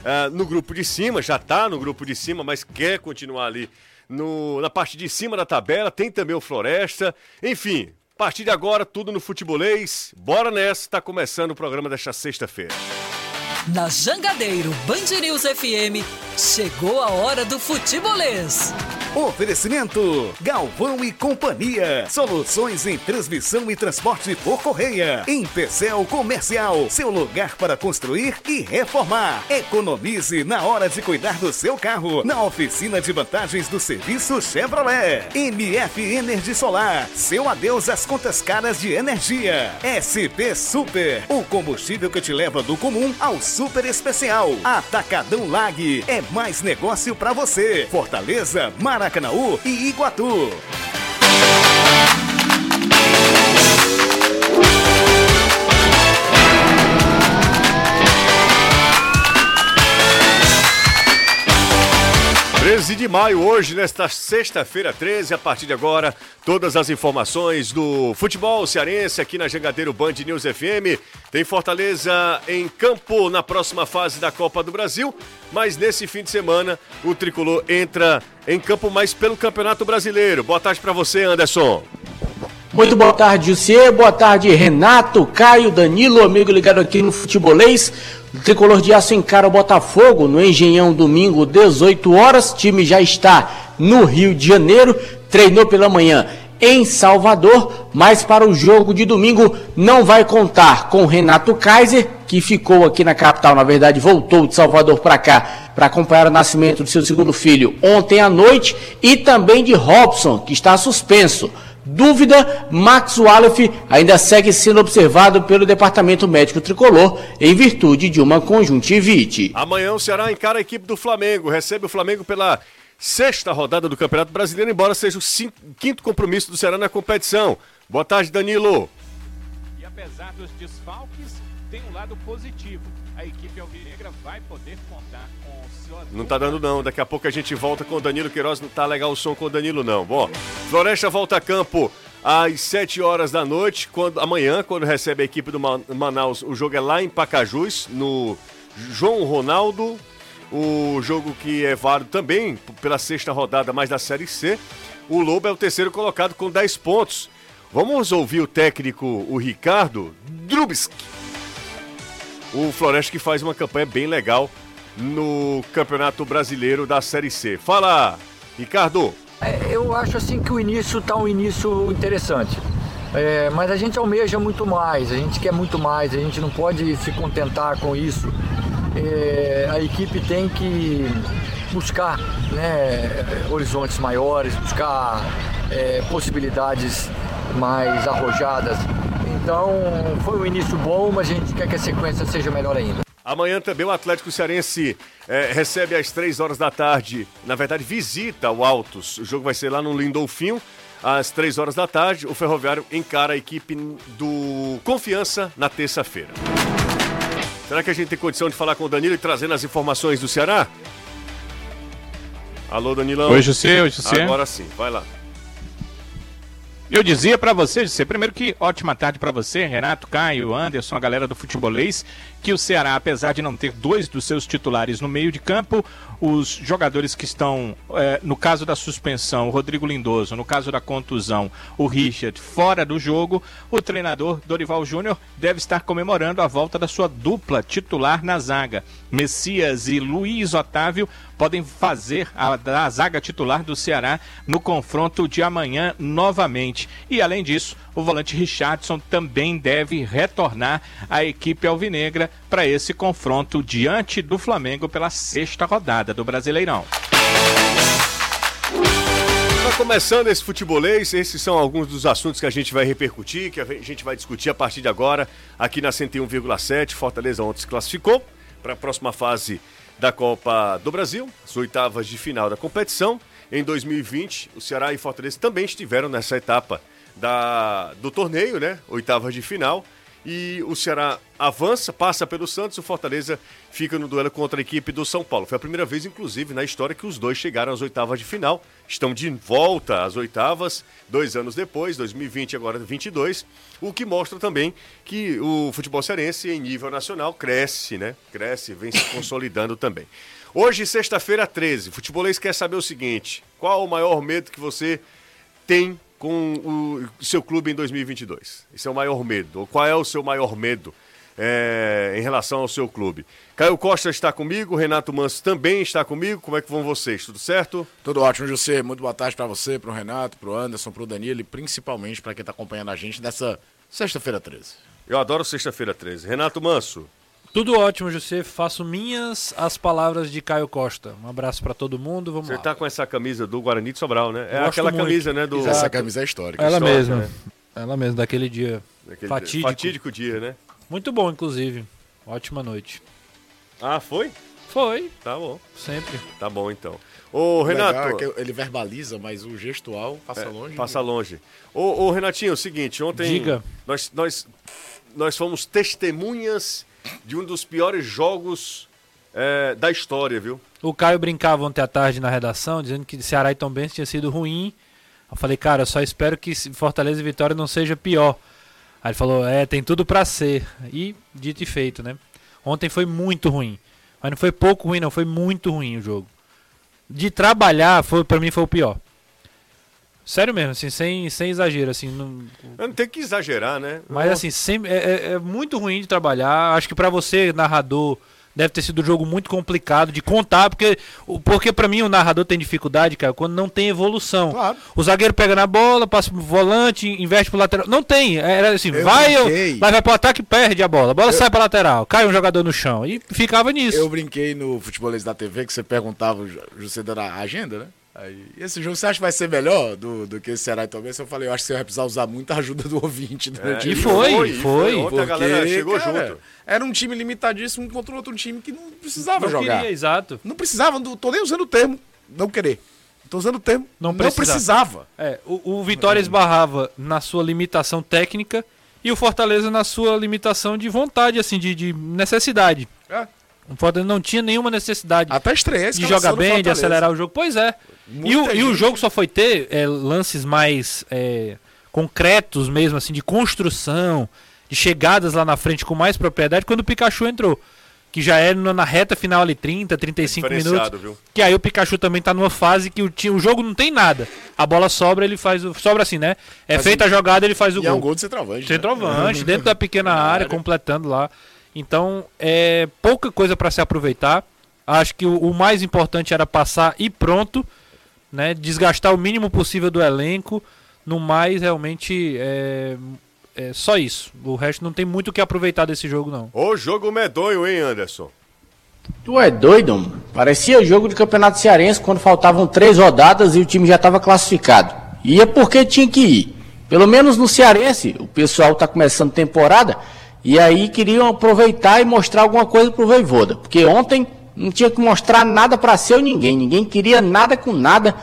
uh, no grupo de cima, já está no grupo de cima, mas quer continuar ali no, na parte de cima da tabela. Tem também o Floresta. Enfim, a partir de agora, tudo no futebolês. Bora nessa, está começando o programa desta sexta-feira. Na Jangadeiro Band News FM, chegou a hora do futebolês. Oferecimento: Galvão e Companhia. Soluções em transmissão e transporte por correia. Em Pecel Comercial, seu lugar para construir e reformar. Economize na hora de cuidar do seu carro. Na oficina de vantagens do serviço Chevrolet. MF Energia Solar. Seu adeus às contas caras de energia. SP Super. O combustível que te leva do comum ao super especial. Atacadão Lag. É mais negócio para você. Fortaleza, Mar Maracanaú e Iguatu. 13 de maio, hoje, nesta sexta-feira 13, a partir de agora, todas as informações do futebol cearense aqui na Jangadeiro Band News FM. Tem Fortaleza em campo na próxima fase da Copa do Brasil, mas nesse fim de semana o tricolor entra em campo mais pelo Campeonato Brasileiro. Boa tarde para você, Anderson. Muito boa tarde, Jussier. Boa tarde, Renato, Caio, Danilo, amigo ligado aqui no Futebolês. O tricolor de aço encara o Botafogo no Engenhão domingo, 18 horas. O time já está no Rio de Janeiro. Treinou pela manhã em Salvador, mas para o jogo de domingo não vai contar com Renato Kaiser, que ficou aqui na capital, na verdade voltou de Salvador para cá para acompanhar o nascimento do seu segundo filho ontem à noite, e também de Robson, que está suspenso. Dúvida, Max Wallef ainda segue sendo observado pelo Departamento Médico Tricolor em virtude de uma conjuntivite. Amanhã o Ceará encara a equipe do Flamengo, recebe o Flamengo pela sexta rodada do Campeonato Brasileiro, embora seja o cinco, quinto compromisso do Ceará na competição. Boa tarde, Danilo. E apesar dos desfalques, tem um lado positivo. A equipe alvinegra vai poder não tá dando não. Daqui a pouco a gente volta com o Danilo Queiroz. Não tá legal o som com o Danilo não. Bom, Floresta volta a campo às 7 horas da noite, quando amanhã, quando recebe a equipe do Manaus. O jogo é lá em Pacajus, no João Ronaldo. O jogo que é válido também pela sexta rodada, mais da Série C. O Lobo é o terceiro colocado com 10 pontos. Vamos ouvir o técnico, o Ricardo Drubski. O Floresta que faz uma campanha bem legal no Campeonato Brasileiro da Série C. Fala, Ricardo. É, eu acho assim que o início está um início interessante. É, mas a gente almeja muito mais, a gente quer muito mais, a gente não pode se contentar com isso. É, a equipe tem que buscar né, horizontes maiores, buscar é, possibilidades mais arrojadas. Então foi um início bom, mas a gente quer que a sequência seja melhor ainda. Amanhã também o Atlético Cearense é, recebe às 3 horas da tarde, na verdade visita o Altos. O jogo vai ser lá no Lindolfinho, às 3 horas da tarde. O Ferroviário encara a equipe do Confiança na terça-feira. Será que a gente tem condição de falar com o Danilo e trazendo as informações do Ceará? Alô, Danilão. Oi, José, oi, José. Agora sim, vai lá. Eu dizia para você, José, primeiro que ótima tarde para você, Renato, Caio, Anderson, a galera do futebolês, que o Ceará, apesar de não ter dois dos seus titulares no meio de campo, os jogadores que estão, é, no caso da suspensão, o Rodrigo Lindoso, no caso da contusão, o Richard, fora do jogo, o treinador Dorival Júnior deve estar comemorando a volta da sua dupla titular na zaga. Messias e Luiz Otávio podem fazer a, a zaga titular do Ceará no confronto de amanhã novamente. E além disso, o volante Richardson também deve retornar à equipe alvinegra para esse confronto diante do Flamengo pela sexta rodada do Brasileirão. Está começando esse futebolês, esses são alguns dos assuntos que a gente vai repercutir, que a gente vai discutir a partir de agora aqui na 101,7. Fortaleza ontem se classificou para a próxima fase da Copa do Brasil, as oitavas de final da competição. Em 2020, o Ceará e Fortaleza também estiveram nessa etapa da, do torneio, né? Oitavas de final. E o Ceará avança, passa pelo Santos, o Fortaleza fica no duelo contra a equipe do São Paulo. Foi a primeira vez, inclusive, na história que os dois chegaram às oitavas de final. Estão de volta às oitavas, dois anos depois, 2020 e agora 22, o que mostra também que o futebol cearense, em nível nacional, cresce, né? Cresce, vem se consolidando também. Hoje, sexta-feira, 13, o futebolês quer saber o seguinte: qual o maior medo que você tem com o seu clube em 2022? Esse é o maior medo. Ou qual é o seu maior medo é, em relação ao seu clube? Caio Costa está comigo, Renato Manso também está comigo. Como é que vão vocês? Tudo certo? Tudo ótimo, José. Muito boa tarde para você, para o Renato, para o Anderson, para o Danilo e principalmente para quem está acompanhando a gente nessa sexta-feira 13. Eu adoro sexta-feira 13. Renato Manso. Tudo ótimo, José. Faço minhas as palavras de Caio Costa. Um abraço para todo mundo. Vamos Você lá. tá com essa camisa do Guarani de Sobral, né? É Gosto aquela muito. camisa, né? Do Exato. Essa camisa é histórica. Ela Histórica, mesma. né? Ela mesma, daquele dia. daquele fatídico. fatídico dia, né? Muito bom, inclusive. Ótima noite. Ah, foi? Foi, Tá bom. sempre. Tá bom então. Ô, O legal Renato. é que ele verbaliza, mas o gestual passa É, longe. Passa longe. Ô, ô, Renatinho, é o seguinte, ontem Diga. Nós, nós, nós fomos testemunhas de um dos piores jogos é, da história, viu? O Caio brincava ontem à tarde na redação, dizendo que Ceará e Tombense tinha sido ruim. Eu falei, cara, eu só espero que Fortaleza e Vitória não seja pior. Aí ele falou, é, tem tudo pra ser. E dito e feito, né? Ontem foi muito ruim. Mas não foi pouco ruim, não, foi muito ruim o jogo. De trabalhar, foi, pra mim foi o pior. Sério mesmo, assim, sem, sem exagero, assim. Não, Eu não tenho que exagerar, né? mas assim, sempre, é, é- é muito ruim de trabalhar. Acho que pra você, narrador, deve ter sido um jogo muito complicado de contar, porque, porque para mim o narrador tem dificuldade, cara, quando não tem evolução. Claro. O zagueiro pega na bola, passa pro volante, investe pro lateral. Não tem. Era assim, Eu vai, eu, vai, vai pro ataque e perde a bola. A bola sai pra lateral, cai um jogador no chão. E ficava nisso. Eu brinquei no Futebolês da TV que você perguntava, você dando a agenda, né? Aí, esse jogo você acha que vai ser melhor do, do que esse Ceará e Tombense? Eu falei, eu acho que você vai precisar usar muita ajuda do ouvinte durante E o foi, foi, foi. Ontem a galera chegou cara, junto. Era um time limitadíssimo contra outro time que não precisava Não jogar. queria, exato. Não precisava, não tô nem usando o termo não querer. Tô usando o termo Não não, precisava. precisava. É, o, o Vitória esbarrava na sua limitação técnica e o Fortaleza na sua limitação de vontade, assim, de, de necessidade. É. O Fortaleza não tinha nenhuma necessidade Até estreia de jogar bem, de acelerar o jogo. Pois é. E o, e o jogo só foi ter é, lances mais é, concretos mesmo, assim, de construção, de chegadas lá na frente com mais propriedade quando o Pikachu entrou. Que já era na na reta final ali, 30, 35 minutos. Diferenciado, viu? Que aí o Pikachu também tá numa fase que o, o jogo não tem nada. A bola sobra, ele faz o. Sobra assim, né? É Mas feita a jogada, ele faz o E é gol. um gol de centroavante. né? Centroavante, dentro da pequena Na área, área. completando lá. Então, é pouca coisa para se aproveitar. Acho que o, o mais importante era passar e pronto, né? Desgastar o mínimo possível do elenco. No mais, realmente, é, é só isso. O resto não tem muito o que aproveitar desse jogo, não. Ô jogo medonho, hein, Anderson? Tu é doido, mano? Parecia jogo de campeonato cearense quando faltavam três rodadas e o time já estava classificado. Ia porque tinha que ir. Pelo menos no cearense, o pessoal tá começando temporada e aí queriam aproveitar e mostrar alguma coisa pro Voivoda. Porque ontem não tinha que mostrar nada para seu ninguém. Ninguém queria nada com nada.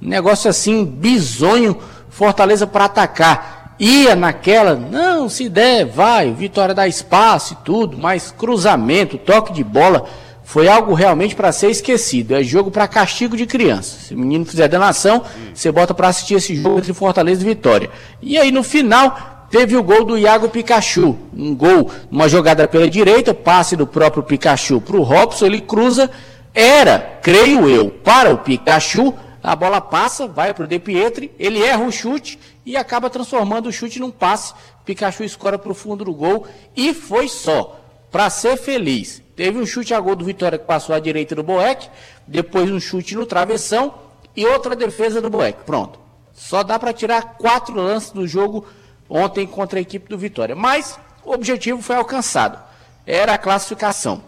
Um negócio assim, bizonho, Fortaleza para atacar. Ia naquela, não, se der, vai, Vitória dá espaço e tudo, mas cruzamento, toque de bola, foi algo realmente para ser esquecido. É jogo para castigo de criança. Se o menino fizer danação, você bota para assistir esse jogo entre Fortaleza e Vitória. E aí no final, teve o gol do Iago Pikachu. Um gol, uma jogada pela direita, passe do próprio Pikachu para o Robson, ele cruza. Era, creio eu, para o Pikachu. A bola passa, vai para o De Pietri, ele erra o chute e acaba transformando o chute num passe. Pikachu escora para o fundo do gol e foi só. Para ser feliz, teve um chute a gol do Vitória que passou à direita do Boeck, depois um chute no travessão e outra defesa do Boeck. Pronto. Só dá para tirar quatro lances do jogo ontem contra a equipe do Vitória. Mas o objetivo foi alcançado. Era a classificação.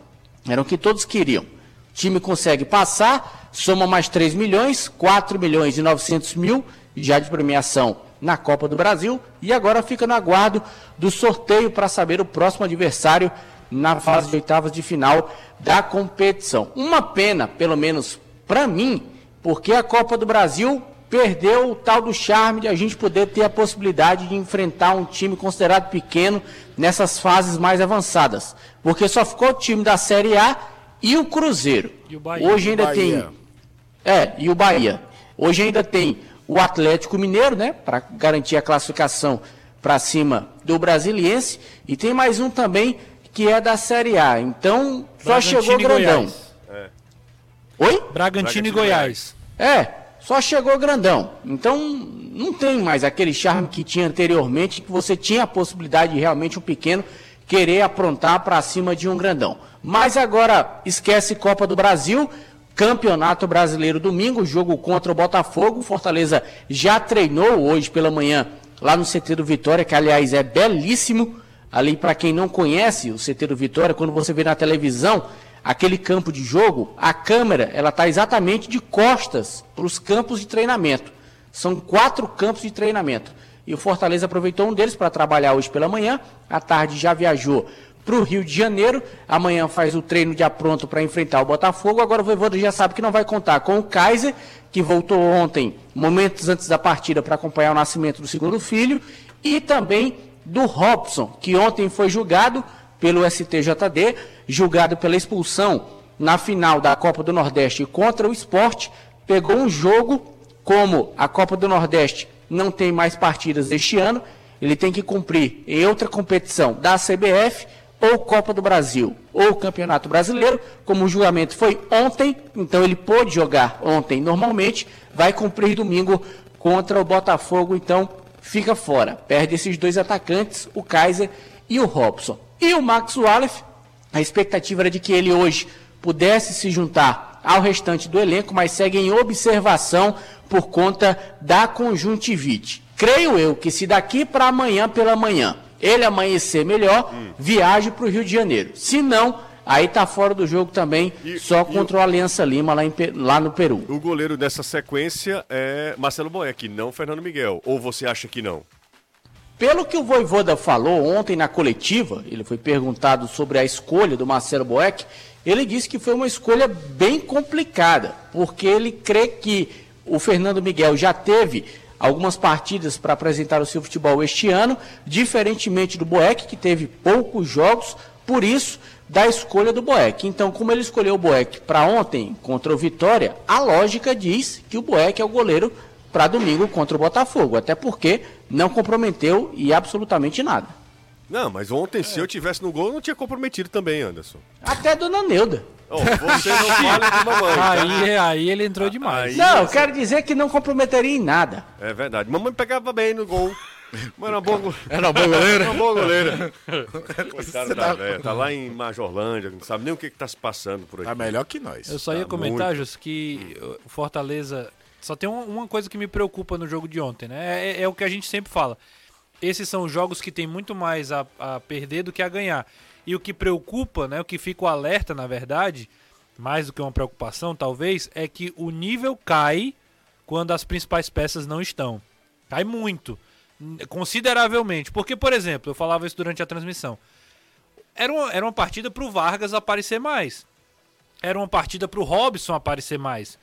Era o que todos queriam. O time consegue passar, soma mais 3 milhões, 4 milhões e 900 mil já de premiação na Copa do Brasil e agora fica no aguardo do sorteio para saber o próximo adversário na fase de oitavas de final da competição. Uma pena, pelo menos para mim, porque a Copa do Brasil perdeu o tal do charme de a gente poder ter a possibilidade de enfrentar um time considerado pequeno nessas fases mais avançadas. Porque só ficou o time da Série A e o Cruzeiro. E o Bahia. Hoje ainda Bahia. tem. É, e o Bahia. Hoje ainda tem o Atlético Mineiro, né? Para garantir a classificação para cima do Brasiliense. E tem mais um também que é da Série A. Então, só Bragantino chegou grandão. Goiás. Oi? Bragantino, Bragantino e e Goiás. É, só chegou grandão. Então, não tem mais aquele charme que tinha anteriormente, que você tinha a possibilidade de realmente um pequeno querer aprontar para cima de um grandão. Mas agora, esquece Copa do Brasil, Campeonato Brasileiro domingo, jogo contra o Botafogo. Fortaleza já treinou hoje pela manhã lá no CT do Vitória, que aliás é belíssimo. Ali, para quem não conhece o CT do Vitória, quando você vê na televisão, aquele campo de jogo, a câmera ela está exatamente de costas para os campos de treinamento. São quatro campos de treinamento. E o Fortaleza aproveitou um deles para trabalhar hoje pela manhã. À tarde já viajou para o Rio de Janeiro. Amanhã faz o treino de apronto para enfrentar o Botafogo. Agora o Voivoda já sabe que não vai contar com o Kaiser, que voltou ontem, momentos antes da partida, para acompanhar o nascimento do segundo filho. E também do Robson, que ontem foi julgado pelo STJD, julgado pela expulsão na final da Copa do Nordeste contra o esporte, pegou um jogo, como a Copa do Nordeste não tem mais partidas este ano, ele tem que cumprir em outra competição da CBF, ou Copa do Brasil, ou Campeonato Brasileiro, como o julgamento foi ontem, então ele pôde jogar ontem normalmente, vai cumprir domingo contra o Botafogo, então fica fora. Perde esses dois atacantes, o Kaiser e o Robson. E o Max Wallace, a expectativa era de que ele hoje pudesse se juntar ao restante do elenco, mas segue em observação por conta da conjuntivite. Creio eu que se daqui para amanhã pela manhã ele amanhecer melhor, viaje para o Rio de Janeiro. Se não, aí tá fora do jogo também, E- só contra o Aliança Lima lá, em lá no Peru. O goleiro dessa sequência é Marcelo Boeck, não Fernando Miguel. Ou você acha que não? Pelo que o Voivoda falou ontem na coletiva, ele foi perguntado sobre a escolha do Marcelo Boeck, ele disse que foi uma escolha bem complicada, porque ele crê que o Fernando Miguel já teve algumas partidas para apresentar o seu futebol este ano, diferentemente do Boeck, que teve poucos jogos, por isso da escolha do Boeck. Então, como ele escolheu o Boeck para ontem contra o Vitória, a lógica diz que o Boeck é o goleiro para domingo contra o Botafogo, até porque não comprometeu e absolutamente nada. Não, mas ontem, se eu tivesse no gol, eu não tinha comprometido também, Anderson. Até a dona Neuda. Ó, você não fala de mamãe. tá? Aí, aí ele entrou demais. Aí- Não, eu quero dizer que não comprometeria em nada. É verdade. Mamãe pegava bem no gol. Mas era uma boa, go- Era uma boa goleira? era uma boa goleira. Coitado da velha. Tá lá em Majorlândia, não sabe nem o que, que tá se passando por aqui. Tá melhor que nós. Eu só ia Tá comentar, muito. Jus, que o Fortaleza. Só tem uma, uma coisa que me preocupa no jogo de ontem, né? É, é o que a gente sempre fala. Esses são jogos que tem muito mais a, a perder do que a ganhar. E o que preocupa, né? O que fica o alerta, na verdade, mais do que uma preocupação, talvez, é que o nível cai quando as principais peças não estão. Cai muito. Consideravelmente. Porque, por exemplo, eu falava isso durante a transmissão. Era uma, era uma partida pro Vargas aparecer mais era uma partida pro Robson aparecer mais.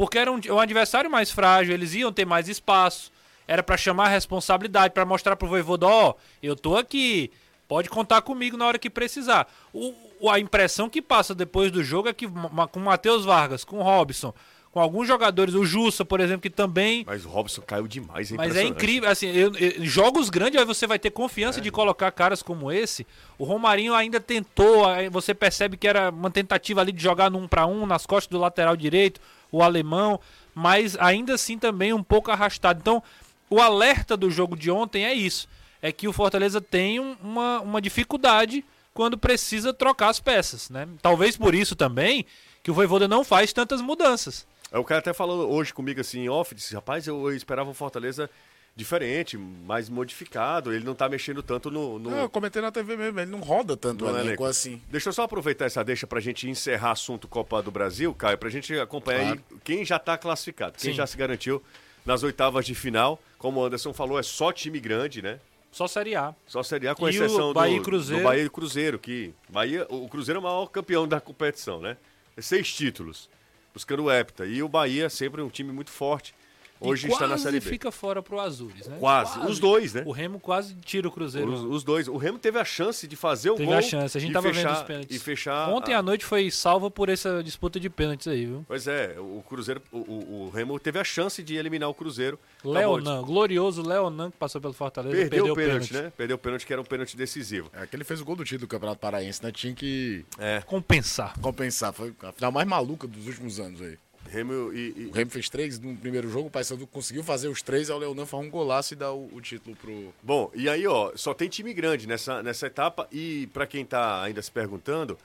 Porque era um, um adversário mais frágil, eles iam ter mais espaço. Era pra chamar a responsabilidade, pra mostrar pro Voivoda, ó, eu tô aqui, pode contar comigo na hora que precisar. O, a impressão que passa depois do jogo é que com o Matheus Vargas, com o Robson, com alguns jogadores, o Jussa, por exemplo, que também Mas o Robson caiu demais, é mas é incrível, assim, eu- eu- jogos grandes aí você vai ter confiança É. de colocar caras como esse. O Romarinho ainda tentou, você percebe que era uma tentativa ali de jogar no um para um nas costas do lateral direito, o alemão, mas ainda assim também um pouco arrastado. Então, o alerta do jogo de ontem é isso, é que o Fortaleza tem um- uma, uma dificuldade quando precisa trocar as peças, né? Talvez por isso também que o Voivoda não faz tantas mudanças. É, O cara até falou hoje comigo assim, off, disse, rapaz, eu, eu esperava um Fortaleza diferente, mais modificado, ele não tá mexendo tanto no... no- Não, eu comentei na TV mesmo, ele não roda tanto no elenco assim. Deixa eu só aproveitar essa deixa pra gente encerrar assunto Copa do Brasil, Caio, pra gente acompanhar Claro. aí quem já tá classificado, quem Sim. já se garantiu nas oitavas de final. Como o Anderson falou, é só time grande, né? Só Série A. Só Série A, com E o exceção Bahia e do, Cruzeiro. do Bahia e Cruzeiro, que Bahia, o Cruzeiro é o maior campeão da competição, né? É Seis títulos, buscando o hepta. E o Bahia sempre um time muito forte. Hoje está na quase Série B. fica fora pro Azures, né? Quase. Os dois, né? O Remo quase tira o Cruzeiro. Os, os dois. O Remo teve a chance de fazer o Teve gol. a chance. A gente e tava fechar, vendo os pênaltis. E fechar. Ontem a- à noite foi salva por essa disputa de pênaltis aí, viu? Pois é, o Cruzeiro, o, o- o Remo teve a chance de eliminar o Cruzeiro. Tá Leonan, glorioso Leonan que passou pelo Fortaleza. Perdeu, o pênalti, né? Perdeu o pênalti, que era um pênalti decisivo. É que ele fez o gol do título do Campeonato Paraense, né? Tinha que É. Compensar. compensar. Foi a final mais maluca dos últimos anos aí. Remo e, e- O Remo fez três no primeiro jogo, o Paysandu conseguiu fazer os três, aí o Leonan faz um golaço e dá o, o título pro... Bom, e aí, ó, só tem time grande nessa, nessa etapa e pra quem tá ainda se perguntando,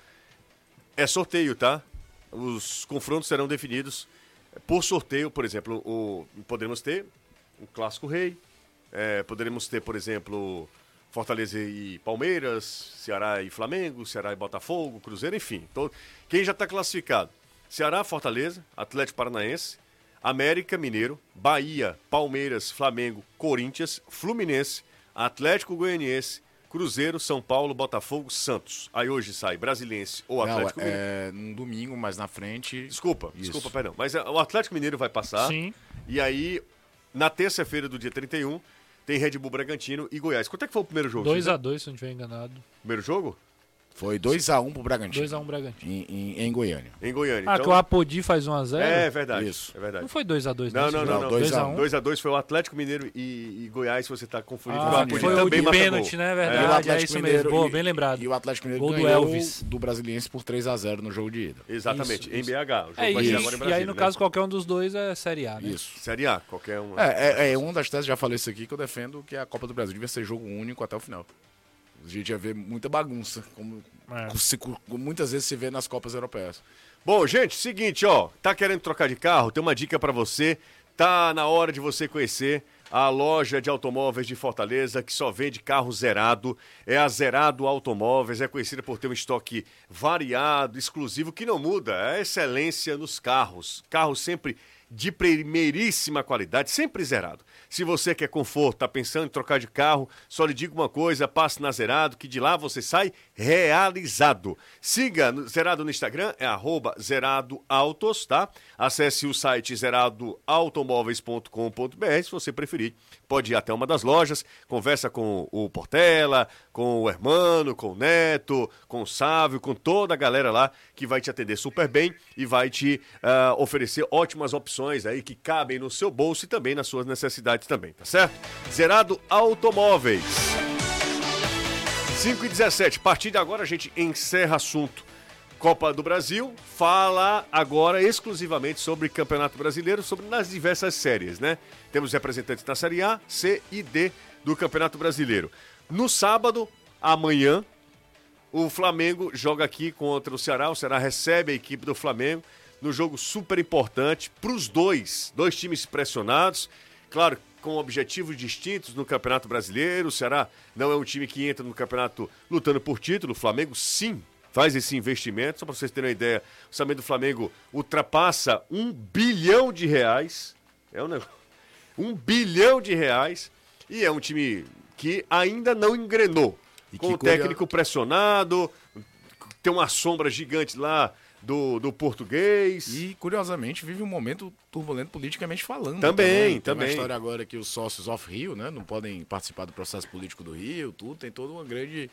é sorteio, tá? Os confrontos serão definidos por sorteio, por exemplo, o, poderemos ter o Clássico Rei, é, poderemos ter, por exemplo, Fortaleza e Palmeiras, Ceará e Flamengo, Ceará e Botafogo, Cruzeiro, enfim. Todo, quem já está classificado? Ceará, Fortaleza, Atlético Paranaense, América Mineiro, Bahia, Palmeiras, Flamengo, Corinthians, Fluminense, Atlético Goianiense, Cruzeiro, São Paulo, Botafogo, Santos. Aí hoje sai Brasiliense ou Não, Atlético Mineiro. é num domingo, mas na frente... Desculpa, Isso. desculpa, perdão. Mas é, o Atlético Mineiro vai passar. Sim. E aí, na terça-feira do dia 31, tem Red Bull Bragantino e Goiás. Quanto é que foi o primeiro jogo? 2x2, se eu não estiver enganado. Primeiro jogo? Foi 2x1 pro Bragantino. 2x1 Bragantino. Em, em, em Goiânia. Em Goiânia. Ah, então... que o Apodi faz 1x0? É verdade. Isso. É verdade. Não foi 2x2, Não, não, não. não. 2 a 1. 2x2 foi o Atlético Mineiro e, e Goiás, se você tá confundindo. Ah, o Apodi foi o também de marca pênalti, né? E o Verdade, é Atlético isso Mineiro- mesmo. Boa, e- bem lembrado. E o Atlético Mineiro Gol do ganhou Elvis. do Brasiliense por 3x0 no jogo de ida. Exatamente, Isso, em isso. BH. O jogo É, vai e, ser agora em e Brasília. aí, no né? caso, qualquer um dos dois é Série A, né? Isso. Série A, qualquer um. É, é, é uma das teses, já falei isso aqui, que eu defendo que a Copa do Brasil devia ser jogo único até o final. A gente ia ver muita bagunça, como É. se- como muitas vezes se vê nas Copas Europeias. Bom, gente, seguinte, ó, tá querendo trocar de carro? Tem uma dica pra você. Tá na hora de você conhecer a loja de automóveis de Fortaleza que só vende carro zerado. É a Zerado Automóveis, é conhecida por ter um estoque variado, exclusivo, que não muda. É a excelência nos carros. Carros sempre de primeiríssima qualidade, sempre zerado. Se você quer conforto, tá pensando em trocar de carro, só lhe digo uma coisa, passe na Zerado, que de lá você sai realizado. Siga Zerado no Instagram, é arroba Zerado Autos, tá? Acesse o site zeradoautomóveis.com.br, se você preferir. Pode ir até uma das lojas, conversa com o Portela, com o Hermano, com o Neto, com o Sávio, com toda a galera lá que vai te atender super bem e vai te ah, oferecer ótimas opções aí que cabem no seu bolso e também nas suas necessidades também, tá certo? Zerado Automóveis. 5 e 17. A partir de agora a gente encerra assunto Copa do Brasil. Fala agora exclusivamente sobre Campeonato Brasileiro, sobre nas diversas séries, né? Temos representantes na Série A, C e D do Campeonato Brasileiro. No sábado, amanhã, o Flamengo joga aqui contra o Ceará. O Ceará recebe a equipe do Flamengo no jogo super importante para os dois, dois times pressionados. Claro, com objetivos distintos no Campeonato Brasileiro. O Ceará não é um time que entra no campeonato lutando por título. O Flamengo, sim, faz esse investimento. Só para vocês terem uma ideia, o orçamento do Flamengo ultrapassa um bilhão de reais. É um negócio. Um bilhão de reais. E é um time que ainda não engrenou. E com o técnico pressionado, tem uma sombra gigante lá do, do português. E, curiosamente, vive um momento turbulento politicamente falando. Também, Tem também. uma história agora que os sócios off-Rio, né, não podem participar do processo político do Rio, tudo. Tem toda uma grande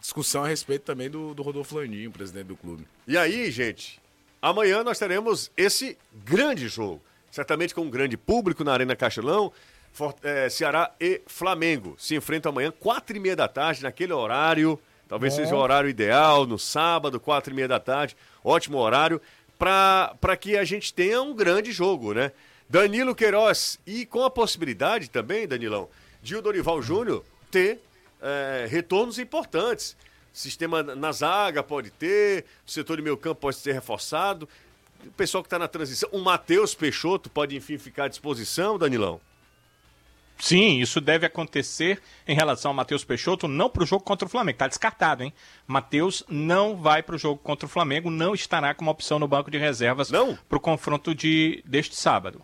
discussão a respeito também do, do Rodolfo Landim, presidente do clube. E aí, gente, amanhã nós teremos esse grande jogo. Certamente com um grande público na Arena Castelão. For- eh, Ceará e Flamengo se enfrentam amanhã, quatro e meia da tarde, naquele horário. Talvez seja o horário ideal, no sábado, quatro e meia da tarde. Ótimo horário para que a gente tenha um grande jogo, né? Danilo Queiroz e com a possibilidade também, Danilão, de o Dorival Júnior ter eh, retornos importantes. Sistema na zaga pode ter, o setor de meio campo pode ser reforçado. O pessoal que está na transição, o Matheus Peixoto pode, enfim, ficar à disposição, Danilão. Sim, isso deve acontecer em relação ao Matheus Peixoto, não para o jogo contra o Flamengo. Está descartado, hein? Matheus não vai para o jogo contra o Flamengo, não estará como opção no banco de reservas para o confronto de, deste sábado.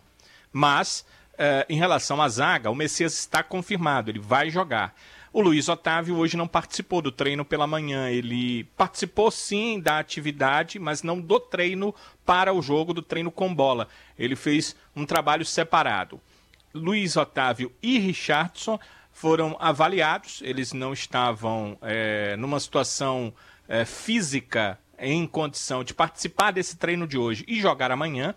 Mas, eh, em relação à zaga, o Messias está confirmado, ele vai jogar. O Luiz Otávio hoje não participou do treino pela manhã. Ele participou sim da atividade, mas não do treino para o jogo, do treino com bola. Ele fez um trabalho separado. Luiz Otávio e Richardson foram avaliados, eles não estavam é, numa situação é, física em condição de participar desse treino de hoje e jogar amanhã.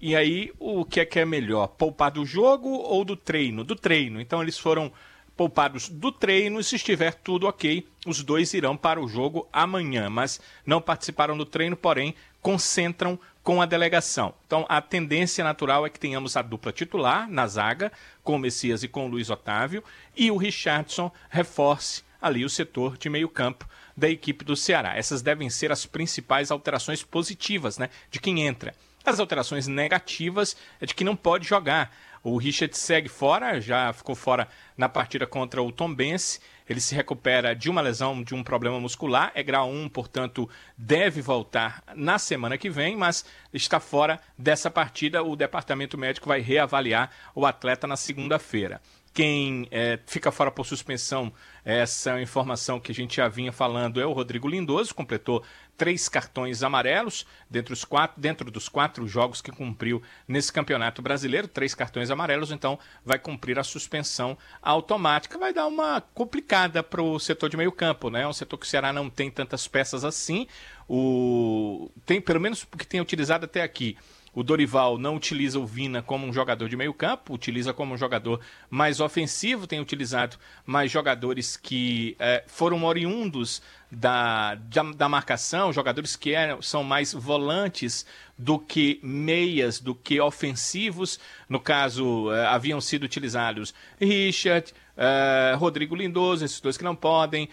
E aí, o que é que é melhor? Poupar do jogo ou do treino? Do treino. Então, eles foram poupados do treino e se estiver tudo ok, os dois irão para o jogo amanhã, mas não participaram do treino, porém concentram com a delegação. Então a tendência natural é que tenhamos a dupla titular na zaga, com o Messias e com o Luiz Otávio, e o Richardson reforce ali o setor de meio campo da equipe do Ceará. Essas devem ser as principais alterações positivas, né, de quem entra. As alterações negativas é de que não pode jogar. O Richard segue fora, já ficou fora na partida contra o Tombense. Ele se recupera de uma lesão, de um problema muscular, é grau 1, portanto, deve voltar na semana que vem, mas está fora dessa partida. O departamento médico vai reavaliar o atleta na segunda-feira. Quem é, fica fora por suspensão, essa informação que a gente já vinha falando, é o Rodrigo Lindoso, completou três cartões amarelos dentro dos, quatro, dentro dos quatro jogos que cumpriu nesse campeonato brasileiro, três cartões amarelos, então vai cumprir a suspensão automática. Vai dar uma complicada para o setor de meio campo, né? É um setor que o Ceará não tem tantas peças assim. O... Tem, pelo menos o que tem utilizado até aqui. O Dorival não utiliza o Vina como um jogador de meio campo, utiliza como um jogador mais ofensivo, tem utilizado mais jogadores que é, foram oriundos da, da, da, marcação, jogadores que eram, são mais volantes do que meias, do que ofensivos. No caso, é, haviam sido utilizados Richard, é, Rodrigo Lindoso, esses dois que não podem,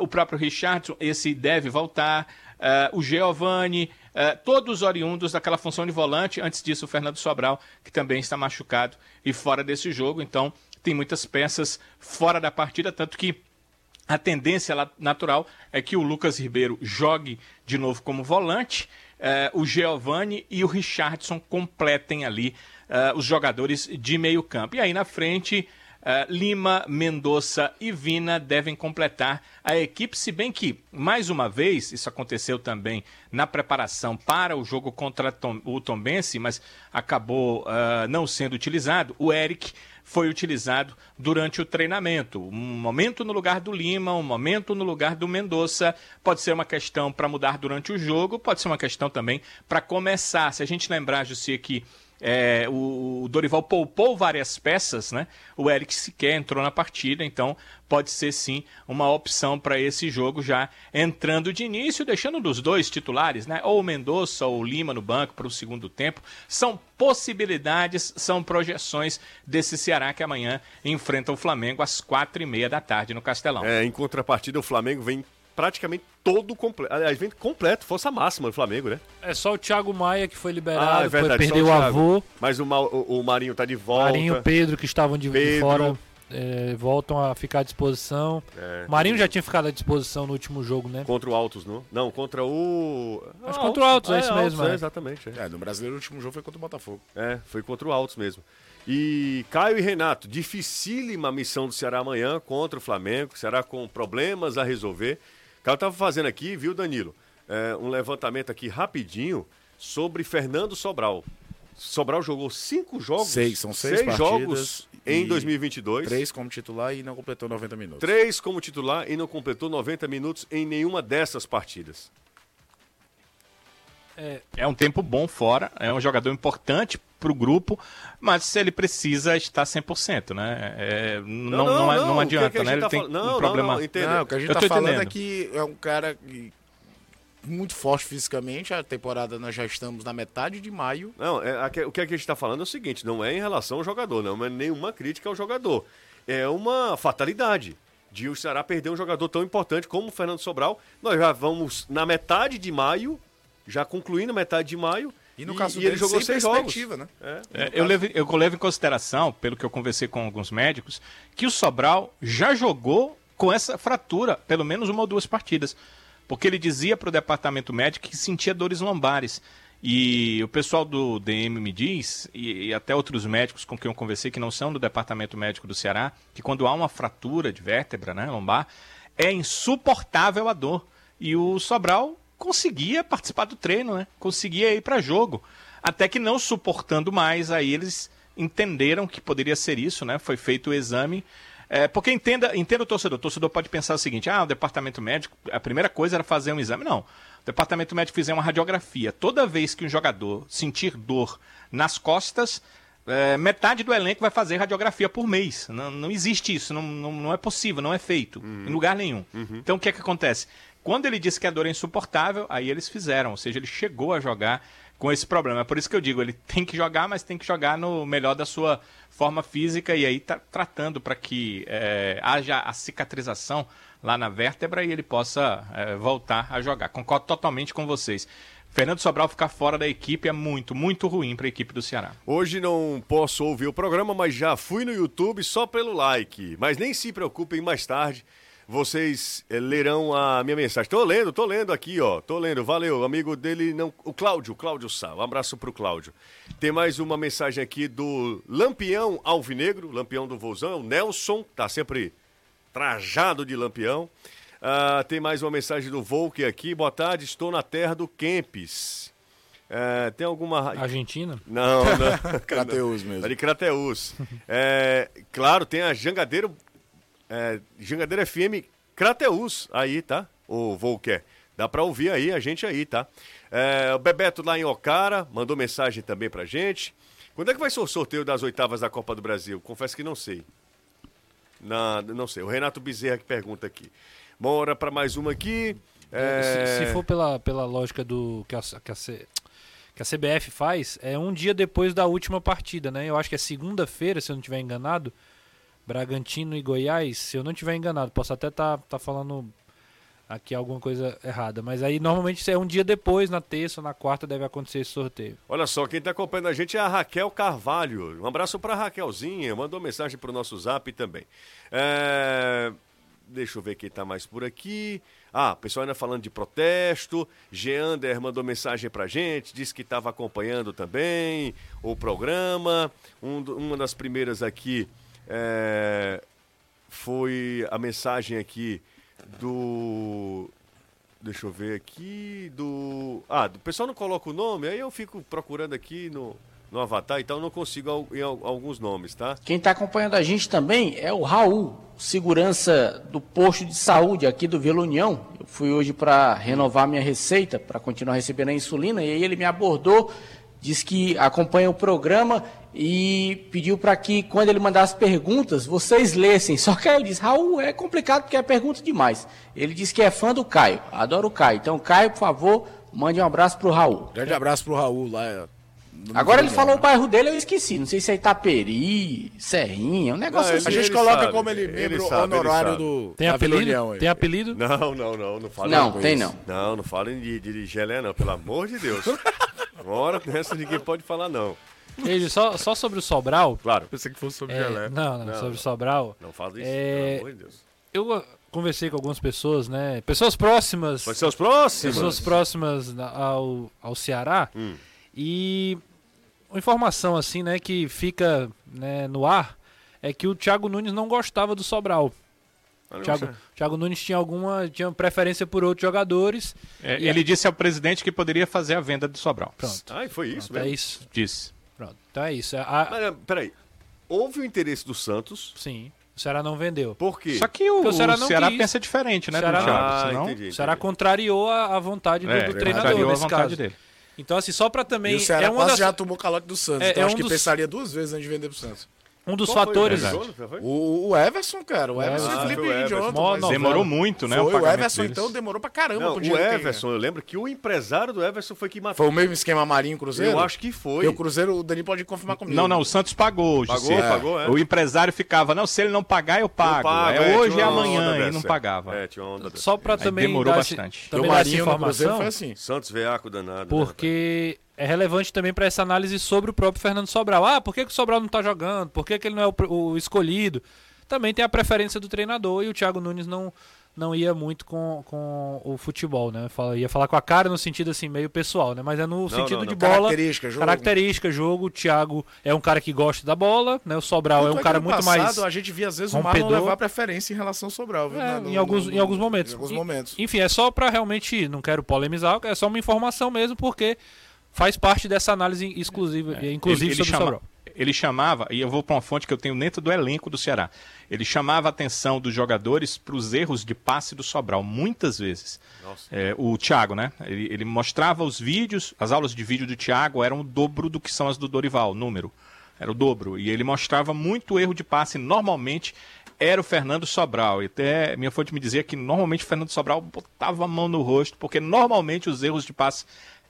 o próprio Richardson, esse deve voltar, o Giovanni. Uh, todos oriundos daquela função de volante. Antes disso, o Fernando Sobral, que também está machucado e fora desse jogo. Então, tem muitas peças fora da partida, tanto que a tendência natural é que o Lucas Ribeiro jogue de novo como volante, uh, o Giovanni e o Richardson completem ali uh, os jogadores de meio campo. E aí na frente Uh, Lima, Mendonça e Vina devem completar a equipe, se bem que, mais uma vez, isso aconteceu também na preparação para o jogo contra Tom, o Tombense, mas acabou uh, não sendo utilizado, o Eric foi utilizado durante o treinamento. Um momento no lugar do Lima, um momento no lugar do Mendonça. Pode ser uma questão para mudar durante o jogo, pode ser uma questão também para começar. Se a gente lembrar, Jussi, que é, o, Dorival poupou várias peças, né? O Eric sequer entrou na partida, então pode ser sim uma opção para esse jogo já entrando de início, deixando dos dois titulares, né? Ou o Mendonça ou o Lima no banco para o segundo tempo. São possibilidades, são projeções desse Ceará que amanhã enfrenta o Flamengo às quatro e meia da tarde no Castelão. É, em contrapartida, o Flamengo vem praticamente todo completo. Aliás, vem completo, força máxima do Flamengo, né? É só o Thiago Maia que foi liberado, ah, é verdade, foi perder o, o avô. Mas o, o, o, Marinho tá de volta. Marinho e Pedro, que estavam de, Pedro. fora, é, voltam a ficar à disposição. É. Marinho já tinha ficado à disposição no último jogo, né? Contra o Altos, não? Não, contra o. Acho ah, contra o Altos, é, é isso mesmo. É, exatamente. É. no brasileiro o último jogo foi contra o Botafogo. É, foi contra o Altos mesmo. E Caio e Renato, dificílima missão do Ceará amanhã contra o Flamengo. Ceará com problemas a resolver cara estava fazendo aqui, viu, Danilo, é, um levantamento aqui rapidinho sobre Fernando Sobral. Sobral jogou cinco jogos. Seis, são seis, seis jogos em 2022. Três como titular e não completou 90 minutos. Três como titular e não completou 90 minutos em nenhuma dessas partidas. É, é um tempo bom fora, é um jogador importante para o grupo, mas ele precisa estar 100%, né? É, não, não, não, não, não adianta, que que né? Ele tá tem não, um problema. Não, não, o que a gente está falando entendendo. é que é um cara muito forte fisicamente. A temporada nós já estamos na metade de maio. Não, é, o que a gente está falando é o seguinte: não é em relação ao jogador, não é nenhuma crítica ao jogador. É uma fatalidade de o Ceará perder um jogador tão importante como o Fernando Sobral. Nós já vamos na metade de maio, já concluindo a metade de maio e no caso e, dele, ele jogou seis jogos. Né? É, é, eu, levo, eu levo em consideração, pelo que eu conversei com alguns médicos, que o Sobral já jogou com essa fratura pelo menos uma ou duas partidas. Porque ele dizia para o departamento médico que sentia dores lombares. E o pessoal do DM me diz, e, e, até outros médicos com quem eu conversei, que não são do departamento médico do Ceará, que quando há uma fratura de vértebra, né, lombar, é insuportável a dor. E o Sobral conseguia participar do treino, né? Conseguia ir para jogo. Até que não suportando mais, aí eles entenderam que poderia ser isso, né? Foi feito o exame. É, porque entenda, entenda o torcedor. O torcedor pode pensar o seguinte: ah, o departamento médico, a primeira coisa era fazer um exame. Não. O departamento médico fizer uma radiografia. Toda vez que um jogador sentir dor nas costas, é, metade do elenco vai fazer radiografia por mês. Não, não existe isso, não, não, não, é possível, não é feito, uhum. em lugar nenhum. Uhum. Então o que é que acontece? Quando ele disse que a dor é insuportável, aí eles fizeram, ou seja, ele chegou a jogar com esse problema. É por isso que eu digo, ele tem que jogar, mas tem que jogar no melhor da sua forma física e aí tá tratando para que é, haja a cicatrização lá na vértebra e ele possa é, voltar a jogar. Concordo totalmente com vocês. Fernando Sobral ficar fora da equipe é muito, muito ruim para a equipe do Ceará. Hoje não posso ouvir o programa, mas já fui no YouTube só pelo like. Mas nem se preocupem mais tarde vocês é, lerão a minha mensagem. Tô lendo, tô lendo aqui, ó. Tô lendo. Valeu, amigo dele, não, o Cláudio, Cláudio Sá. Um abraço pro Cláudio. Tem mais uma mensagem aqui do Lampião Alvinegro, Lampião do Vozão, o Nelson, tá sempre trajado de Lampião. Uh, tem mais uma mensagem do Volk aqui. Boa tarde, estou na terra do Kempis. É, tem alguma. Argentina? Não, não. Crateus mesmo. Ali Crateus. É, claro, tem a Jangadeiro é, Jangadeira FM Crateus aí, tá? O Volker. Dá pra ouvir aí, a gente aí, tá? É, o Bebeto lá em Ocara mandou mensagem também pra gente. Quando é que vai ser o sorteio das oitavas da Copa do Brasil? Confesso que não sei. Não, não sei. O Renato Bezerra que pergunta aqui. Bora para mais uma aqui. É... Se, se, for pela, pela lógica do que a, que, a, que a CBF faz, é um dia depois da última partida, né? Eu acho que é segunda-feira, se eu não estiver enganado. Bragantino e Goiás, se eu não estiver enganado, posso até estar tá, tá falando aqui alguma coisa errada, mas aí normalmente é um dia depois, na terça ou na quarta, deve acontecer esse sorteio. Olha só, quem está acompanhando a gente é a Raquel Carvalho. Um abraço para Raquelzinha, mandou mensagem para o nosso zap também. É... Deixa eu ver quem está mais por aqui. Ah, o pessoal ainda falando de protesto. Geander mandou mensagem pra gente, disse que estava acompanhando também o programa. Um, uma das primeiras aqui é, foi a mensagem aqui do. Deixa eu ver aqui. Do. Ah, o pessoal não coloca o nome, aí eu fico procurando aqui no, no Avatar, então não consigo em alguns nomes, tá? Quem está acompanhando a gente também é o Raul, segurança do posto de saúde aqui do Vila União. Eu fui hoje para renovar minha receita, para continuar recebendo a insulina, e aí ele me abordou diz que acompanha o programa e pediu para que, quando ele mandasse perguntas, vocês lessem. Só que aí eu disse, Raul, é complicado porque é pergunta demais. Ele disse que é fã do Caio, adora o Caio. Então, Caio, por favor, mande um abraço pro Raul. Grande abraço pro Raul lá. Agora ele falou o bairro dele, eu esqueci. Não sei se é Itaperi, Serrinha, um negócio não, assim. A gente coloca sabe, como ele membro ele sabe, honorário ele do tem apelido? Tem apelido? Não, não, não. Não, fala não tem não. Não, não falem de, de, de gelé, não. Pelo amor de Deus. Agora, nessa ninguém pode falar, não. Ele, só, só sobre o Sobral. Claro. Pensei que fosse sobre é, Gelé. Não, não, não, sobre o Sobral. Não fala isso, é, pelo amor de Deus. Eu conversei com algumas pessoas, né? Pessoas próximas. Pessoas próximas. Pessoas próximas ao, ao Ceará. Hum. E uma informação assim, né, que fica né, no ar é que o Thiago Nunes não gostava do Sobral. Thiago, Thiago Nunes tinha alguma tinha preferência por outros jogadores. É, ele disse ao presidente que poderia fazer a venda do Sobral. Pronto. Ah, foi isso Pronto, mesmo? É isso. Disse. Pronto. Então é isso. A... Mas, peraí. Houve o interesse do Santos. Sim. O Ceará não vendeu. Por quê? Só que o, o Ceará, não Ceará pensa diferente, né, o Ceará, do Thiago, ah, senão... entendi, O Ceará contrariou a, a vontade do, é, do treinador contrariou nesse a vontade caso. dele. Então, assim, só para também. E o Ceará é uma quase das... já tomou calote do Santos. É, então é acho um que dos... pensaria duas vezes antes de vender pro Santos. Um dos Qual fatores. O, o, Everson, cara. O Everson ah, e o Felipe Índio Demorou muito, né? Foi, o, o Everson, deles. então, demorou pra caramba. Não, o Everson, eu lembro que o empresário do Everson foi que matou. Foi o mesmo esquema Marinho Cruzeiro? Eu acho que foi. E o Cruzeiro, o Dani pode confirmar comigo. Não, não, o Santos pagou. Pagou, é. pagou, é. O empresário ficava, não, se ele não pagar, eu pago. Eu pago é, é, hoje e amanhã, e não pagava. É, tinha onda Só pra também demorou bastante. O Marinho no Cruzeiro foi assim. Santos veaco danado. Né, Porque é relevante também para essa análise sobre o próprio Fernando Sobral. Ah, por que, que o Sobral não está jogando? Por que, que ele não é o, o, escolhido? Também tem a preferência do treinador e o Thiago Nunes não, não ia muito com, com o futebol, né? Fala, ia falar com a cara no sentido assim, meio pessoal, né? Mas é no sentido não, de não. bola. Característica, jogo. Característica, jogo. O Thiago é um cara que gosta da bola, né? O Sobral Tanto é um que cara muito passado, mais. A gente via às vezes o Marlon rompedor. levar preferência em relação ao Sobral. viu? É, no- em, alguns, no- em alguns momentos. Em alguns E- momentos. Enfim, é só pra realmente, não quero polemizar, é só uma informação mesmo, porque faz parte dessa análise exclusiva, inclusive ele, ele sobre o chama- Sobral. ele chamava, e eu vou para uma fonte que eu tenho dentro do elenco do Ceará. Ele chamava a atenção dos jogadores para os erros de passe do Sobral, muitas vezes. É, o Thiago, né? Ele, ele mostrava os vídeos, as aulas de vídeo do Thiago eram o dobro do que são as do Dorival, número. Era o dobro. E ele mostrava muito erro de passe. Normalmente era o Fernando Sobral. E até minha fonte me dizia que normalmente o Fernando Sobral botava a mão no rosto, porque normalmente os erros de passe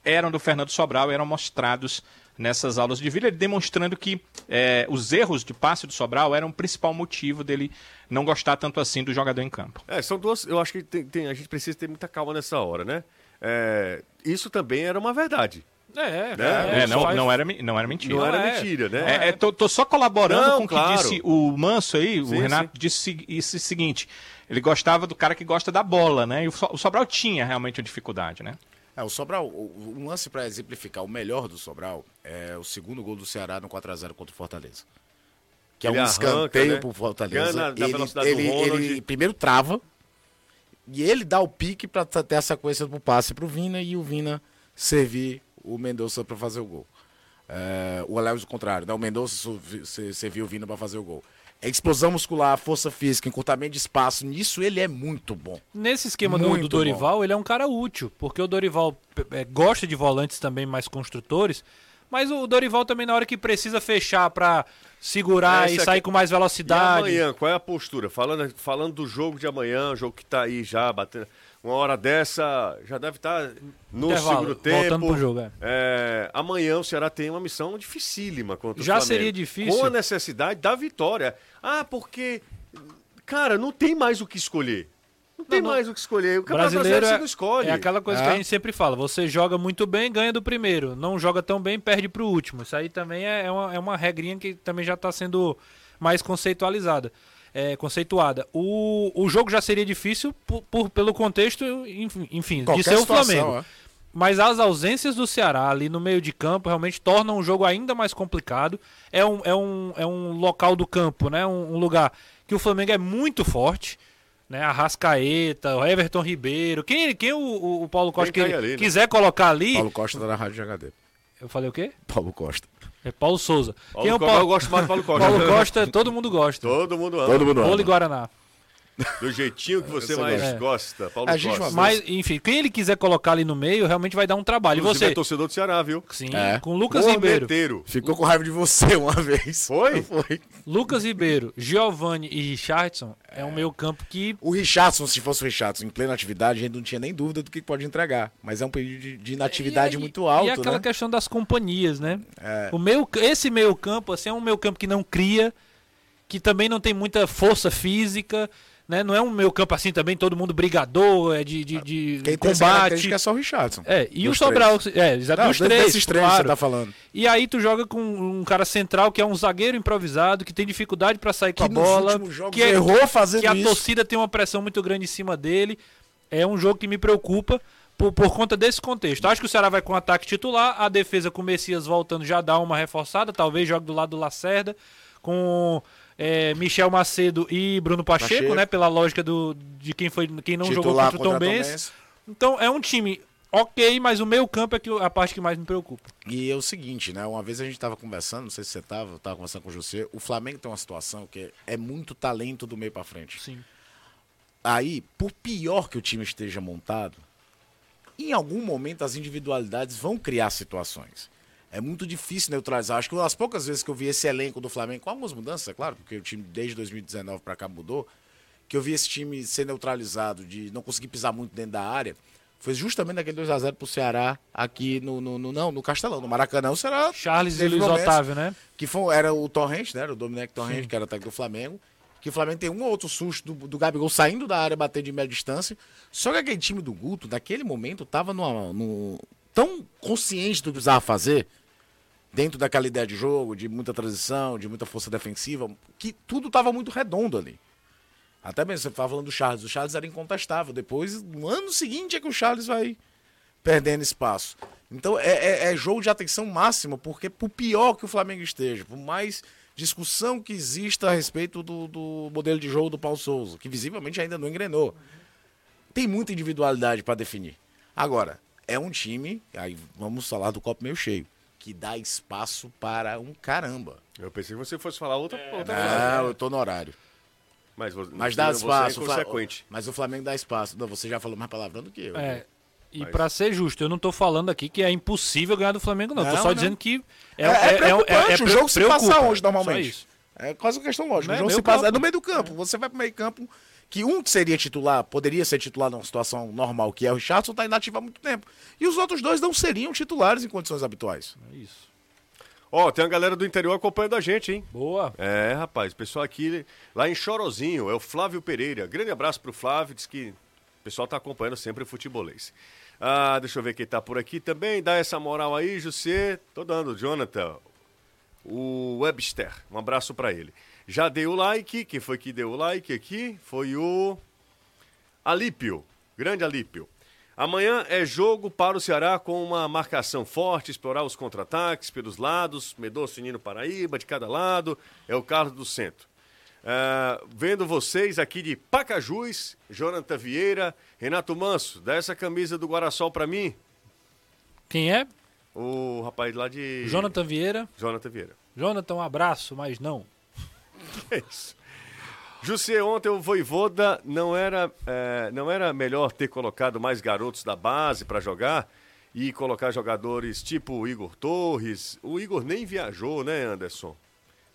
eram do Fernando Sobral e eram mostrados nessas aulas de vídeo, ele demonstrando que eh, os erros de passe do Sobral eram o principal motivo dele não gostar tanto assim do jogador em campo. É, são duas. Eu acho que tem- tem- a gente precisa ter muita calma nessa hora, né? É, isso também era uma verdade. É, Né? É, não, faz- não, era, não era mentira. Não era é. mentira, né? É, é, tô, tô só colaborando Não, com o que claro. disse o Manso aí, Sim, o Renato disse isso o seguinte, ele gostava do cara que gosta da bola, né? E o Sobral tinha realmente uma dificuldade, né? É, o Sobral, um lance para exemplificar o melhor do Sobral é o segundo gol do Ceará no 4x0 contra o Fortaleza. Que é Ele um arranca, escanteio né? pro Fortaleza. Ganha na- na ele, do ele, ele primeiro trava e ele dá o pique para ter a sequência pro passe pro Vina e o Vina servir o Mendonça para fazer o gol. É, o Alex o contrário, né? O Mendonça serviu o Vina para fazer o gol. É explosão muscular, força física, encurtamento de espaço, nisso ele é muito bom. Nesse esquema do, Muito do Dorival, ele é um cara útil, porque o Dorival é, gosta de volantes também mais construtores, mas o Dorival também na hora que precisa fechar pra segurar É, e isso sair aqui- com mais E velocidade. amanhã, qual é a postura? Falando, falando do jogo de amanhã, o jogo que tá aí já batendo. Uma hora dessa já deve estar no Intervalo, segundo tempo. voltando pro jogo, é. É, amanhã o Ceará tem uma missão dificílima contra Já o Flamengo. seria difícil. Com a necessidade da vitória. Ah, porque. Cara, não tem mais o que escolher. Não tem não. mais o que escolher. O Campeonato brasileiro Brasileiro você é, não escolhe. é aquela coisa que É. a gente sempre fala: você joga muito bem, ganha do primeiro. Não joga tão bem, perde pro último. Isso aí também é, é uma, é uma regrinha que também já está sendo mais conceitualizada. É, conceituada. O, o jogo já seria difícil por, por- pelo contexto, enfim, enfim de Qualquer ser o Flamengo. é. Mas as ausências do Ceará ali no meio de campo realmente tornam o jogo ainda mais complicado. É um, é um, é um local do campo, né? Um, um lugar que o Flamengo é muito forte. Né? Arrascaeta, o Everton Ribeiro. Quem, quem o, o- Paulo Costa Quem que- ali, né? quiser colocar ali. Paulo Costa tá na Rádio HD. Eu falei o quê? Paulo Costa. É Paulo Souza. Paulo quem é o Costa, Eu Paulo, gosto mais do Paulo Costa. Paulo Costa? Todo mundo gosta. Todo mundo ama. Todo mundo ama. E Guaraná. Do jeitinho que você mais gosta. gosta, Paulo A gente Costa. Mas, enfim, quem ele quiser colocar ali no meio realmente vai dar um trabalho. E você? é torcedor do Ceará, viu? Sim, É. com Lucas Ribeiro. Corneteiro. Ficou com raiva de você uma vez. Foi? Foi. Lucas Ribeiro, Giovanni e Richardson é um meio campo que O Richardson, se fosse o Richardson em plena atividade, a gente não tinha nem dúvida do que pode entregar. Mas é um período de, de inatividade aí- muito alto, E aquela né? questão das companhias, né? É. O meio, esse meio campo, assim, é um meio campo que não cria, que também não tem muita força física, né? Não é um meio campo assim também, todo mundo brigador, é de, de, de Quem tem combate. característica é só o Richardson. É, e o Sobral, é, exato, Não, dos desses três, três que claro. você tá falando. E aí tu joga com um cara central que é um zagueiro improvisado, que tem dificuldade pra sair com a Que bola, que, é- errou fazendo que a isso. torcida tem uma pressão muito grande em cima dele. É um jogo que me preocupa por, por conta desse contexto. Acho que o Ceará vai com ataque titular, a defesa com o Messias voltando já dá uma reforçada, talvez jogue do lado do Lacerda, com é, Michel Macedo e Bruno Pacheco, Pacheco. né? Pela lógica do, de quem, foi, quem não jogou contra o Tom Benz. Então é um time ok, mas o meio campo é que, a parte que mais me preocupa. E é o seguinte, né? Uma vez a gente tava conversando, não sei se você tava, eu tava conversando com você. O Flamengo tem uma situação que é muito talento do meio pra frente. Sim. Aí, por pior que o time esteja montado, em algum momento as individualidades vão criar situações. É muito difícil neutralizar. Acho que das poucas vezes que eu vi esse elenco do Flamengo, com algumas mudanças, é claro, porque o time desde 2019 para cá mudou, que eu vi esse time ser neutralizado, de não conseguir pisar muito dentro da área, foi justamente naquele 2x0 pro Ceará, aqui no, no, no- não, no Castelão, no Maracanã. O Ceará Charles e Luiz momentos Otávio, né? que foi, era o Torrente, né? Era o Dominec Torrente, que era o técnico do Flamengo. Que o Flamengo tem um ou outro susto do, do Gabigol saindo da área, bater de média distância. Só que aquele time do Guto, naquele momento, tava numa, num- tão consciente do que precisava fazer, dentro daquela ideia de jogo, de muita transição, de muita força defensiva, que tudo tava muito redondo ali. Até mesmo você estava falando do Charles. O Charles era incontestável. Depois, no ano seguinte, é que o Charles vai perdendo espaço. Então é, é, é jogo de atenção máxima, porque por pior que o Flamengo esteja, por mais discussão que exista a respeito do, do modelo de jogo do Paulo Souza, que visivelmente ainda não engrenou, tem muita individualidade para definir. Agora, é um time, aí vamos falar do copo meio cheio, que dá espaço para um caramba. Eu pensei que você fosse falar outra, outra Não, coisa. eu tô no horário. Mas, Mas dá você espaço. É. Mas o Flamengo dá espaço. Não, você já falou mais palavrão do que eu. né? É. E Mas- pra ser justo, eu não tô falando aqui que é impossível ganhar do Flamengo, não. tô Não, só não. dizendo que é, É, é preocupante, o jogo se preocupa. passar hoje Só normalmente. isso. É quase uma questão lógica. Não o é jogo se passa é no meio do campo. Você vai pro meio campo, que um que seria titular, poderia ser titular numa situação normal, que é o Richardson, tá inativo há muito tempo. E os outros dois não seriam titulares em condições habituais. É isso. Ó, tem a galera do interior acompanhando a gente, hein? Boa. É, rapaz, o pessoal aqui lá em Chorozinho, é o Flávio Pereira. Grande abraço pro Flávio, diz que o pessoal tá acompanhando sempre o futebolês. Ah, deixa eu ver quem tá por aqui também. Dá essa moral aí, José. Tô dando, Jonathan. O Webster, um abraço pra ele. Já deu o like, quem foi que deu o like aqui? Foi o Alípio, grande Alípio. Amanhã é jogo para o Ceará com uma marcação forte, explorar os contra-ataques pelos lados, Medoço e Nino Paraíba de cada lado, é o Carlos do Centro. Ah, vendo vocês aqui de Pacajus, Jonathan Vieira, Renato Manso, dá essa camisa do Guaraçol para mim. Quem é? O rapaz lá de... Jonathan Vieira. Jonathan Vieira. Jonathan, um abraço, mas não. É isso. José, ontem o Voivoda não era, é, não era melhor ter colocado mais garotos da base para jogar e colocar jogadores tipo o Igor Torres? O Igor nem viajou, né, Anderson?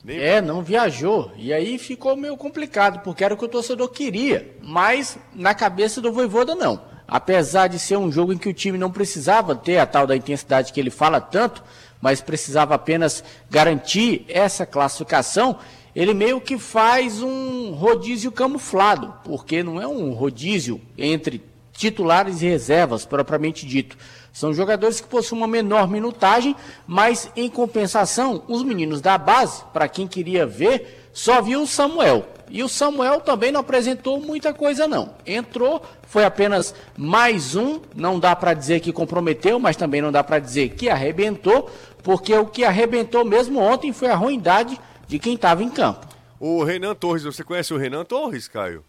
Nem... É, não viajou. E aí ficou meio complicado, porque era o que o torcedor queria. Mas na cabeça do Voivoda, não. Apesar de ser um jogo em que o time não precisava ter a tal da intensidade que ele fala tanto, mas precisava apenas garantir essa classificação, ele meio que faz um rodízio camuflado, porque não é um rodízio entre titulares e reservas, propriamente dito. São jogadores que possuem uma menor minutagem, mas em compensação, os meninos da base, para quem queria ver, só viu o Samuel. E o Samuel também não apresentou muita coisa não. Entrou, foi apenas mais um, não dá para dizer que comprometeu, mas também não dá para dizer que arrebentou, porque o que arrebentou mesmo ontem foi a ruindade de quem estava em campo. O Renan Torres, você conhece o Renan Torres, Caio?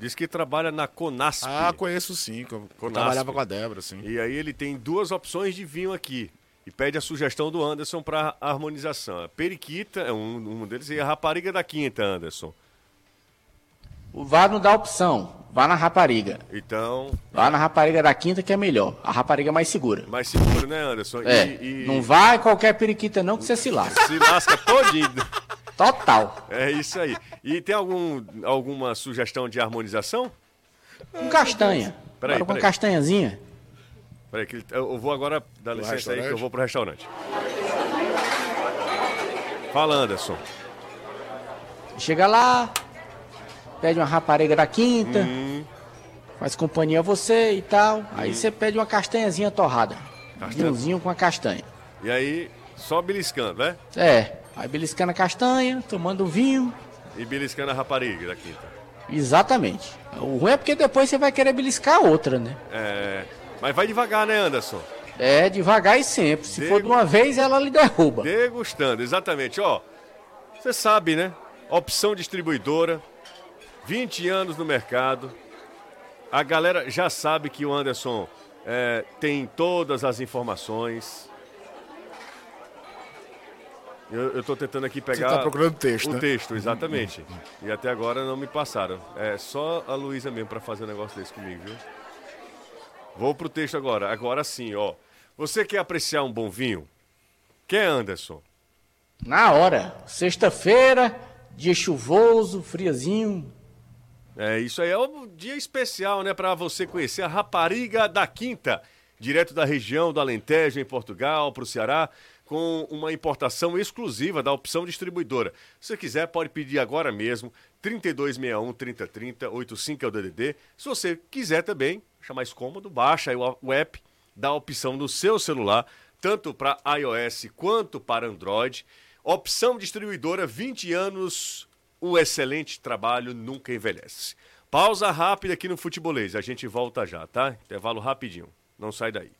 Diz que trabalha na Conasp. Ah, conheço sim. Conasp. trabalhava com a Débora, sim. E aí ele tem duas opções de vinho aqui. E pede a sugestão do Anderson para harmonização. A periquita é um, um deles e a rapariga da quinta, Anderson. O VAR não dá opção, vá na rapariga. Então, Vá na rapariga da quinta que é melhor. A rapariga é mais segura. mais seguro, né, Anderson? E- É, e, não vai qualquer periquita não que você se lasca. se lasca todinho. Total. É isso aí. E tem algum, alguma sugestão de harmonização? Com castanha. Peraí, Agora com peraí. castanhazinha. Peraí, que ele- eu vou agora, dá licença aí que eu vou pro restaurante. Fala, Anderson. Chega lá, pede uma rapariga da quinta, Hum. faz companhia a você e tal. Aí você pede uma castanhazinha torrada. Castanha. Vinhozinho com a castanha. E aí, só beliscando, né? É, aí beliscando a castanha, tomando vinho. E beliscando a rapariga da quinta. Exatamente. O ruim é porque depois você vai querer beliscar a outra, né? É, mas vai devagar, né, Anderson? É, devagar e sempre. Se for de uma vez, ela lhe derruba. Degustando, exatamente. Ó, você sabe, né? Opção distribuidora, 20 anos no mercado. A galera já sabe que o Anderson é, tem todas as informações. Eu, tô tentando aqui pegar. tá procurando texto, O né? texto, exatamente. e até agora não me passaram. É só a Luísa mesmo para fazer um negócio desse comigo, viu? Vou pro texto agora. Agora sim, ó. Você quer apreciar um bom vinho? Quer, Anderson? Na hora. Sexta-feira, dia chuvoso, friozinho. É, isso aí é um dia especial, né, para você conhecer a rapariga da Quinta, direto da região do Alentejo, em Portugal, para o Ceará, com uma importação exclusiva da opção distribuidora. Se quiser, pode pedir agora mesmo, 3261 3030 85 é o DDD. Se você quiser também, achar mais cômodo, baixa aí o app, dá a opção no seu celular, tanto para iOS quanto para Android. Opção distribuidora, 20 anos o excelente trabalho nunca envelhece. Pausa rápida aqui no Futebolês. A gente volta já, tá? Intervalo rapidinho. Não sai daí.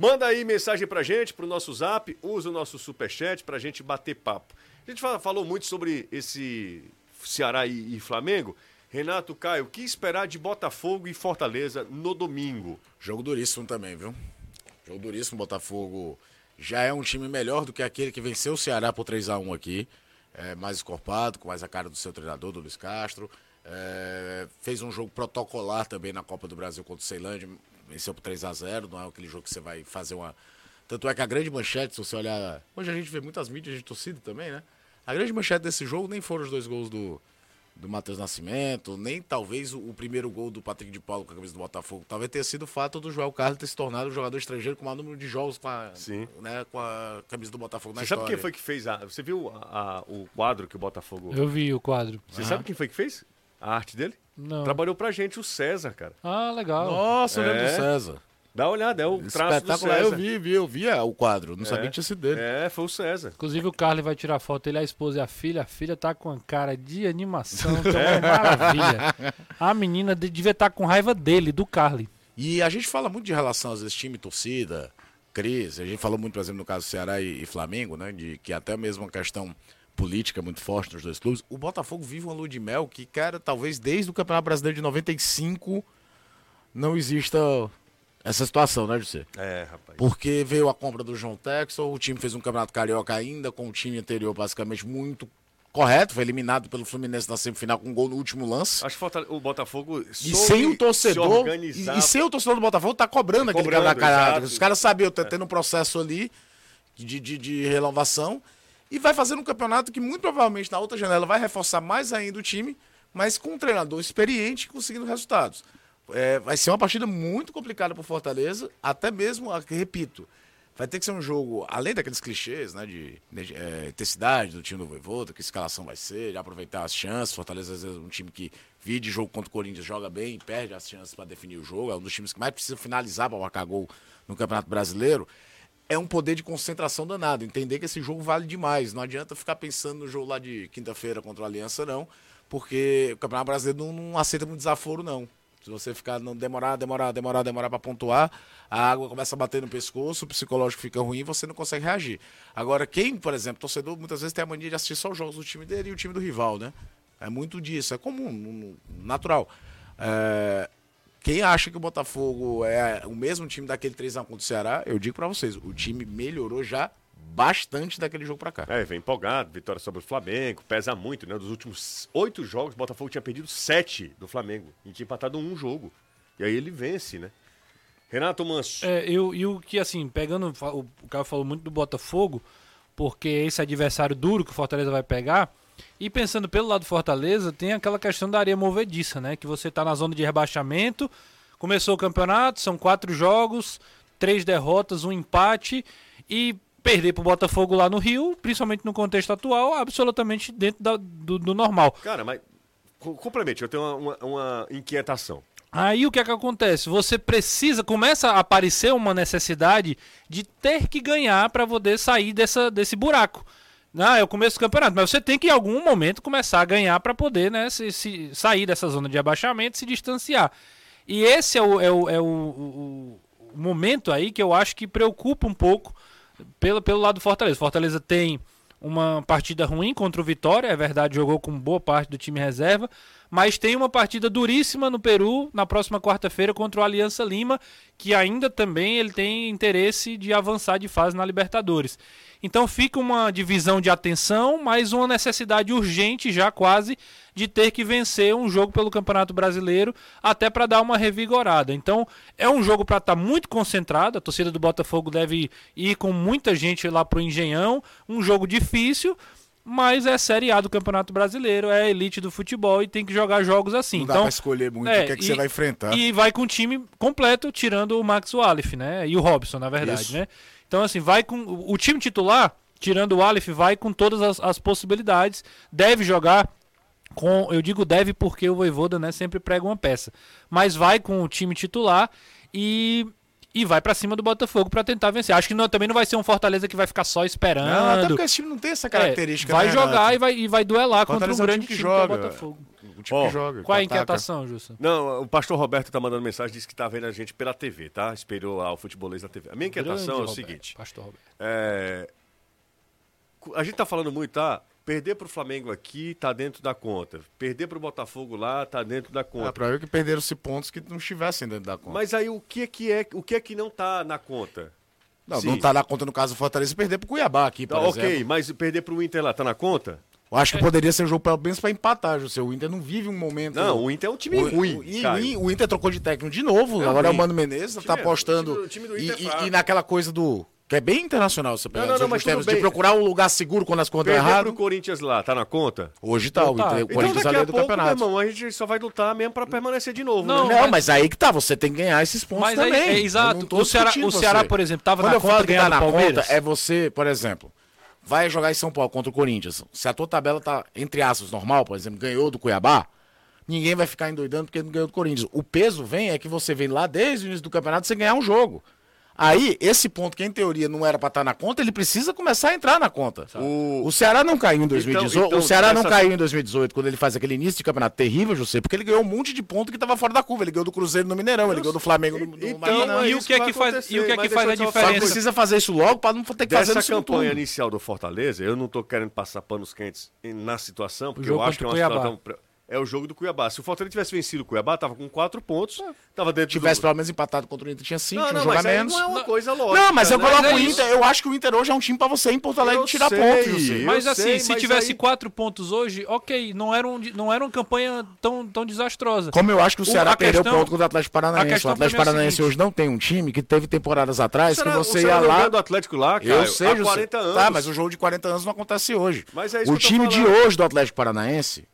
Manda aí mensagem pra gente, pro nosso zap, usa o nosso superchat pra gente bater papo. A gente fala- falou muito sobre esse Ceará e, e Flamengo. Renato Caio, o que esperar de Botafogo e Fortaleza no domingo? Jogo duríssimo também, viu? Jogo duríssimo, Botafogo já é um time melhor do que aquele que venceu o Ceará por 3 a 1 aqui. É, mais escorpado, com mais a cara do seu treinador, do Luiz Castro. É, fez um jogo protocolar também na Copa do Brasil contra o Ceilândia, venceu por 3 a 0 não é aquele jogo que você vai fazer uma... Tanto é que a grande manchete, se você olhar... Hoje a gente vê muitas mídias de torcida também, né? A grande manchete desse jogo nem foram os dois gols do, do Matheus Nascimento, nem talvez o, o primeiro gol do Patrick de Paulo com a camisa do Botafogo. Talvez tenha sido o fato do Joel Carlos ter se tornado um jogador estrangeiro com o maior número de jogos com a, Sim. Né, com a camisa do Botafogo na Você sabe história. quem foi que fez a. Você viu a- a- o quadro que o Botafogo. Eu vi o quadro. Você sabe quem foi que fez? A arte dele? Não. Trabalhou pra gente o César, cara. Ah, legal. Nossa, eu lembro É. do César. Dá uma olhada, é o traço do Espetacular. César. Eu vi, vi, eu vi é, o quadro. Não sabia que tinha sido dele. É, foi o César. Inclusive o Carly vai tirar foto, ele, a esposa e a filha. A filha tá com a cara de animação, é uma maravilha. A menina de- devia estar com raiva dele, do Carly. E a gente fala muito de relação, às vezes, time torcida, crise. A gente falou muito, por exemplo, no caso do Ceará e, e Flamengo, né? De que até mesmo uma questão política muito forte nos dois clubes. O Botafogo vive uma lua de mel que, cara, talvez desde o Campeonato Brasileiro de 95 não exista essa situação, né, José? É, rapaz. Porque veio a compra do João Texel, o time fez um campeonato carioca ainda, com o time anterior basicamente muito correto, foi eliminado pelo Fluminense na semifinal com um gol no último lance. Acho que o Botafogo. E sem o se torcedor, organizar. e, e sem o torcedor do Botafogo tá cobrando, aquele Cobrando, campeonato. exato. Os caras sabiam, tá tendo um processo ali de, de, de renovação e vai fazendo um campeonato que muito provavelmente na outra janela vai reforçar mais ainda o time, mas com um treinador experiente conseguindo resultados. É, vai ser uma partida muito complicada para Fortaleza, até mesmo, a- repito, vai ter que ser um jogo, além daqueles clichês, né, de, de, é, intensidade do time do Voivoda, que escalação vai ser, de aproveitar as chances. Fortaleza, às vezes, é um time que vive de jogo contra o Corinthians, joga bem perde as chances para definir o jogo. É um dos times que mais precisa finalizar para marcar gol no Campeonato Brasileiro. É um poder de concentração danado. Entender que esse jogo vale demais. Não adianta ficar pensando no jogo lá de quinta-feira contra o Aliança, não, porque o Campeonato Brasileiro não, não aceita muito desaforo, não. Se você ficar não demorar, demorar, demorar, demorar para pontuar, a água começa a bater no pescoço, o psicológico fica ruim você não consegue reagir. Agora, quem, por exemplo, torcedor, muitas vezes tem a mania de assistir só os jogos do time dele e o time do rival, né? É muito disso, é comum, natural. É, quem acha que o Botafogo é o mesmo time daquele 3x1 contra o Ceará, eu digo para vocês, o time melhorou já bastante daquele jogo para cá. É, vem empolgado, vitória sobre o Flamengo, pesa muito, né? Dos últimos oito jogos, o Botafogo tinha perdido sete do Flamengo e tinha empatado um jogo. E aí ele vence, né? Renato Manso. É, eu, e o que, assim, pegando. O o cara falou muito do Botafogo, porque esse adversário duro que o Fortaleza vai pegar. E pensando pelo lado do Fortaleza, tem aquela questão da areia movediça, né? Que você tá na zona de rebaixamento, começou o campeonato, são quatro jogos, três derrotas, um empate, e perder pro Botafogo lá no Rio, principalmente no contexto atual, absolutamente dentro da- do, do normal. Cara, mas co- complemente, eu tenho uma, uma- uma inquietação. Aí o que é que acontece? Você precisa, começa a aparecer uma necessidade de ter que ganhar para poder sair dessa, desse buraco. Ah, é o começo do campeonato, mas você tem que em algum momento começar a ganhar para poder né, se, se- sair dessa zona de abaixamento e se distanciar. E esse é o, é o, é o- o momento aí que eu acho que preocupa um pouco pelo, pelo lado do Fortaleza. Fortaleza tem uma partida ruim contra o Vitória, é verdade, jogou com boa parte do time reserva, mas tem uma partida duríssima no Peru na próxima quarta-feira contra o Aliança Lima, que ainda também ele tem interesse de avançar de fase na Libertadores. Então fica uma divisão de atenção, mas uma necessidade urgente já quase de ter que vencer um jogo pelo Campeonato Brasileiro até para dar uma revigorada. Então é um jogo para estar muito concentrado. A torcida do Botafogo deve ir com muita gente lá pro Engenhão. Um jogo difícil, mas é Série A do Campeonato Brasileiro, é elite do futebol e tem que jogar jogos assim. Não dá então, pra escolher muito é, o que é que e- você vai enfrentar. E vai com o time completo, tirando o Max Walif, né? E o Robson, na verdade, Isso. né? Então, assim, vai com. O time titular, tirando o Walif, vai com todas as, as possibilidades. Deve jogar com, eu digo deve porque o Voivoda, né, sempre prega uma peça, mas vai com o time titular e e vai para cima do Botafogo para tentar vencer. Acho que não, também não vai ser um Fortaleza que vai ficar só esperando. Não, até porque esse time não tem essa é, característica. É, vai né, jogar e vai, e vai duelar Fortaleza contra um é grande é o time que, time joga. que é o Botafogo. O time oh, que joga. Qual a inquietação, Jussa? Não, o pastor Roberto tá mandando mensagem, disse que tá vendo a gente pela TV, tá? esperou lá o futebolês na TV. A minha inquietação grande é o Roberto, seguinte. Pastor Roberto. É, a gente tá falando muito, tá? Perder para o Flamengo aqui tá dentro da conta. Perder para o Botafogo lá tá dentro da conta. É, para ver que perderam-se pontos que não estivessem dentro da conta. Mas aí o que é que é, o que é que não tá na conta? Não, Sim. não tá na conta no caso do Fortaleza perder para o Cuiabá aqui, por tá, exemplo. OK, mas perder para o Inter lá tá na conta? Eu acho que é. poderia ser um jogo pelo menos para empatar, José. O Inter não vive um momento. Não, o Inter é um time o, ruim. O, o, Inter trocou de técnico de novo. É agora ruim. é o Mano Menezes, está tá é apostando. O time, time do Inter é e, e, e naquela coisa do que é bem internacional essa pegada. Não, não, não, mas termos, de procurar um lugar seguro quando as contas erradas. pro Corinthians lá, tá na conta? Hoje tá, o, tá. o então Corinthians então, ali do pouco, campeonato. Irmão, a gente só vai lutar mesmo pra permanecer de novo. Não, né? não mas... mas... aí que tá, você tem que ganhar esses pontos mas também. Aí, é, exato. O Ceará, o Ceará, por exemplo, tava quando na conta ganhar na Conta, é você, por exemplo, vai jogar em São Paulo contra o Corinthians. Se a tua tabela tá, entre aspas, normal, por exemplo, ganhou do Cuiabá, ninguém vai ficar endoidando porque não ganhou do Corinthians. O peso vem é que você vem lá desde o início do campeonato sem ganhar um jogo. Aí, esse ponto que em teoria não era para estar tá na conta, ele precisa começar a entrar na conta. O... o Ceará não caiu em 2018. Então, então, o Ceará essa... não caiu em 2018, quando ele faz aquele início de campeonato terrível, José, porque ele ganhou um monte de ponto que estava fora da curva. Ele ganhou do Cruzeiro no Mineirão, ele ganhou do Flamengo no, no então, é E, o que é que faz, e o que é que faz a diferença? Só precisa fazer isso logo para não ter que Dessa fazer no campanha turno. inicial do Fortaleza, eu não estou querendo passar panos quentes na situação, porque eu acho que é uma situação é o jogo do Cuiabá. Se o Fortaleza tivesse vencido o Cuiabá, tava com quatro pontos, é. tava dentro Tivesse do... pelo menos empatado contra o Inter, tinha cinco, não, não, um mas menos. não é uma coisa lógica. Não, mas eu né? coloco é o Inter, eu acho que o Inter hoje é um time para você em Porto Alegre eu tirar sei, pontos. Mas assim, sei, se mas tivesse aí... quatro pontos hoje, ok, não era, um, não era uma campanha tão, tão desastrosa. Como eu acho que o Ceará o, perdeu questão, ponto contra o Atlético Paranaense. O Atlético é Paranaense seguinte. hoje não tem um time que teve temporadas atrás Será, que você ia lá... do Atlético lá, cara, eu sei, há 40 tá, anos. Tá, mas o jogo de 40 anos não acontece hoje. É o time de hoje do Atlético Paranaense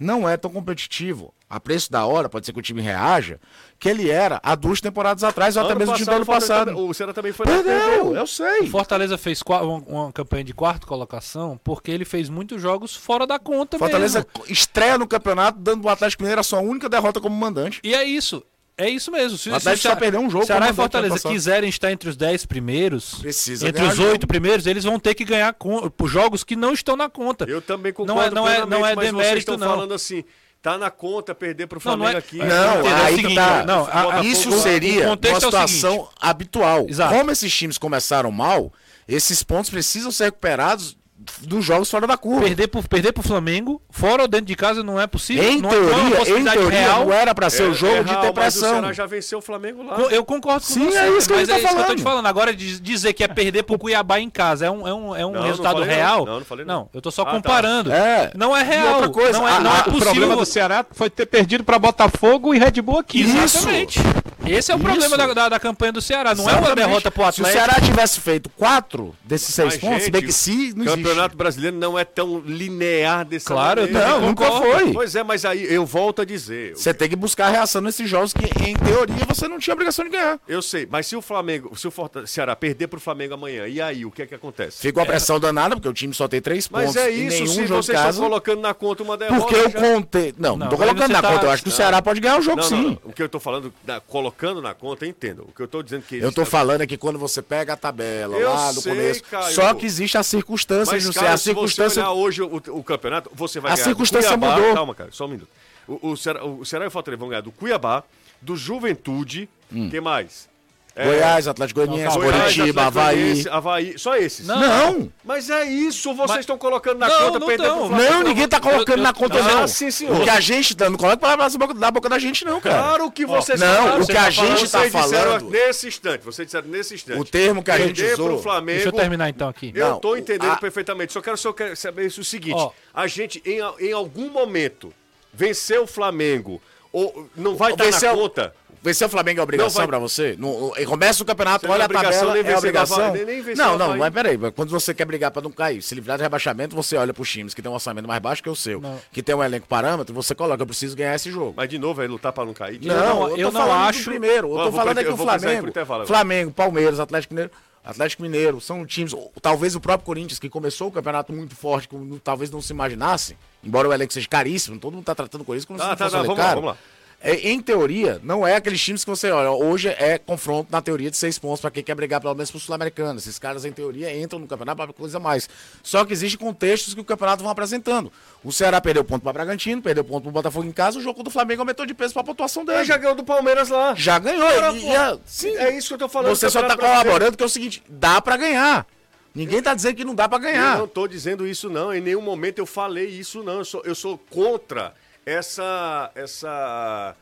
não é tão competitivo. A preço da hora, pode ser que o time reaja, que ele era há duas temporadas atrás, ou ano até mesmo passado, do ano passado. O Ceará também foi Perdeu, né? eu sei. O Fortaleza fez uma, campanha de quarta colocação porque ele fez muitos jogos fora da conta Fortaleza mesmo. estreia no campeonato, dando o Atlético Mineiro a sua única derrota como mandante. E é isso. É isso mesmo. Se, o Atlético só perder um jogo. Ceará e Fortaleza quiserem estar entre os 10 primeiros, Precisa entre os 8 primeiros, eles vão ter que ganhar com, por jogos que não estão na conta. Eu também é- concordo não é, não é, não é mas demérito, vocês estão não. falando assim, tá na conta perder para o Flamengo não, não é, aqui. É, não, é aí seguinte, tá. Não, a, a, é isso seria uma situação é habitual. Exato. Como esses times começaram mal, esses pontos precisam ser recuperados dos jogos fora da curva. Perder pro, perder pro Flamengo, fora ou dentro de casa, não é possível. Em não é teoria, é em teoria real. não era para ser é, o jogo é real, de depressão. Mas o Ceará já venceu o Flamengo lá. Eu concordo com Sim, você. Sim, é isso que, mas tá é isso falando. que eu tô te falando. Agora, dizer que é perder pro Cuiabá em casa é um, é um, é um não, resultado não real. Não. não, falei não. eu tô só ah, tá. comparando. Tá. É. Não é real. Outra coisa, não é, não é a, é possível. O problema do Ceará foi ter perdido para Botafogo e Red Bull aqui. Isso. Exatamente. Esse é o Isso. problema da, da, da, campanha do Ceará, não Exatamente. é uma derrota pro Atlético. Se o Ceará tivesse feito quatro desses seis Mas, pontos, gente, bem que se não Campeonato existe. Brasileiro não é tão linear desse Claro, maneira. não, nunca foi. Pois é, mas aí eu volto a dizer. Você tem que buscar a reação nesses jogos que, em teoria, você não tinha obrigação de ganhar. Eu sei, mas se o Flamengo, se o Forta, Ceará perder pro Flamengo amanhã, e aí, o que é que acontece? Fica uma é. pressão é. danada, porque o time só tem três mas pontos. Mas é isso, se vocês estão colocando na conta uma derrota. Porque eu já... contei. Não, não, não tô colocando na tá... conta. Eu acho que o Ceará pode ganhar o jogo sim. O que eu tô falando, colocando colocando na conta, entendo. O que eu estou dizendo que. Eu estou falando é que quando você pega a tabela eu lá no sei, começo. Caio. Só que existe a circunstância, Mas, sei Cara, a se circunstância... você olhar hoje o, o campeonato, você vai a ganhar. A circunstância mudou. Calma, cara, só um minuto. O, o, Ceará, o será e o Fortaleza vão ganhar do Cuiabá, do Juventude, hum. que mais? É. Goiás, Atlético Goianiense, Coritiba, Havaí. Havaí. Só esses. Não. não. Mas é isso, vocês estão colocando na não, conta não o Não, não ninguém está colocando eu, na conta, eu, não. Ah, sim, senhor. O que a gente está. não coloca na boca da gente, não, cara. Claro que vocês oh, Não, falaram, o que a gente está tá falando. Nesse instante, vocês disseram nesse instante. O termo que a gente usou. Pro Flamengo, Deixa eu terminar então aqui. Eu estou entendendo a... perfeitamente. Só quero só saber isso, o seguinte: oh. a gente, em, em algum momento, venceu o Flamengo. Ou não vai estar tá na conta? Vencer o Flamengo é obrigação para você? No, começa o campeonato, você é olha a tabela, é obrigação? Nem, é não, não, mas peraí. Quando você quer brigar para não cair, se livrar do rebaixamento, você olha para os times que tem um orçamento mais baixo que o seu, não. que tem um elenco parâmetro, você coloca, eu preciso ganhar esse jogo. Mas de novo, é lutar para não cair? Não, eu, eu não acho. Primeiro, eu tô falando é do o Flamengo, Flamengo, Palmeiras, Atlético Mineiro... Atlético Mineiro, são times, talvez o próprio Corinthians, que começou o campeonato muito forte, talvez não se imaginasse, embora o elenco seja caríssimo, todo mundo está tratando o Corinthians como tá, se ah, tá, fosse tá, tá vamos lá, vamos lá em teoria, não é aqueles times que você olha. Hoje é confronto na teoria de seis pontos para quem quer brigar pelo menos pro Sul-Americano. Esses caras, em teoria, entram no campeonato para coisa mais. Só que existem contextos que o campeonato vão apresentando. O Ceará perdeu ponto para Bragantino, perdeu ponto pro Botafogo em casa. O jogo do Flamengo aumentou de peso para a pontuação dele. Ele já ganhou do Palmeiras lá. Já ganhou. Cara, e- a- sim, é isso que eu tô falando. Você só tá colaborando que é o seguinte: dá para ganhar. Ninguém tá dizendo que não dá para Eu ganhar. não tô dizendo isso, não. Em nenhum momento eu falei isso, não. Eu sou, eu sou contra essa. essa.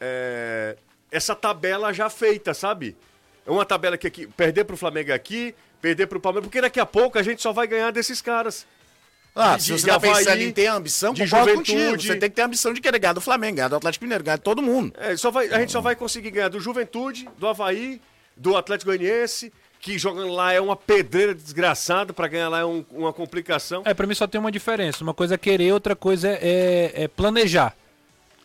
é, essa tabela já feita, sabe? É uma tabela que aqui, perder pro Flamengo aqui, perder pro Palmeiras, porque daqui a pouco a gente só vai ganhar desses caras. Ah, de- se você de tá pensando Havaí, em ter ambição, de concordo juventude. contigo. Você tem que ter ambição de querer ganhar do Flamengo, ganhar do Atlético Mineiro, ganhar de todo mundo. É, só vai, a gente só vai conseguir ganhar do Juventude, do Havaí, do Atlético Goianiense, que jogando lá é uma pedreira desgraçada, pra ganhar lá é um- uma complicação. É, pra mim só tem uma diferença. Uma coisa é querer, outra coisa é, é planejar.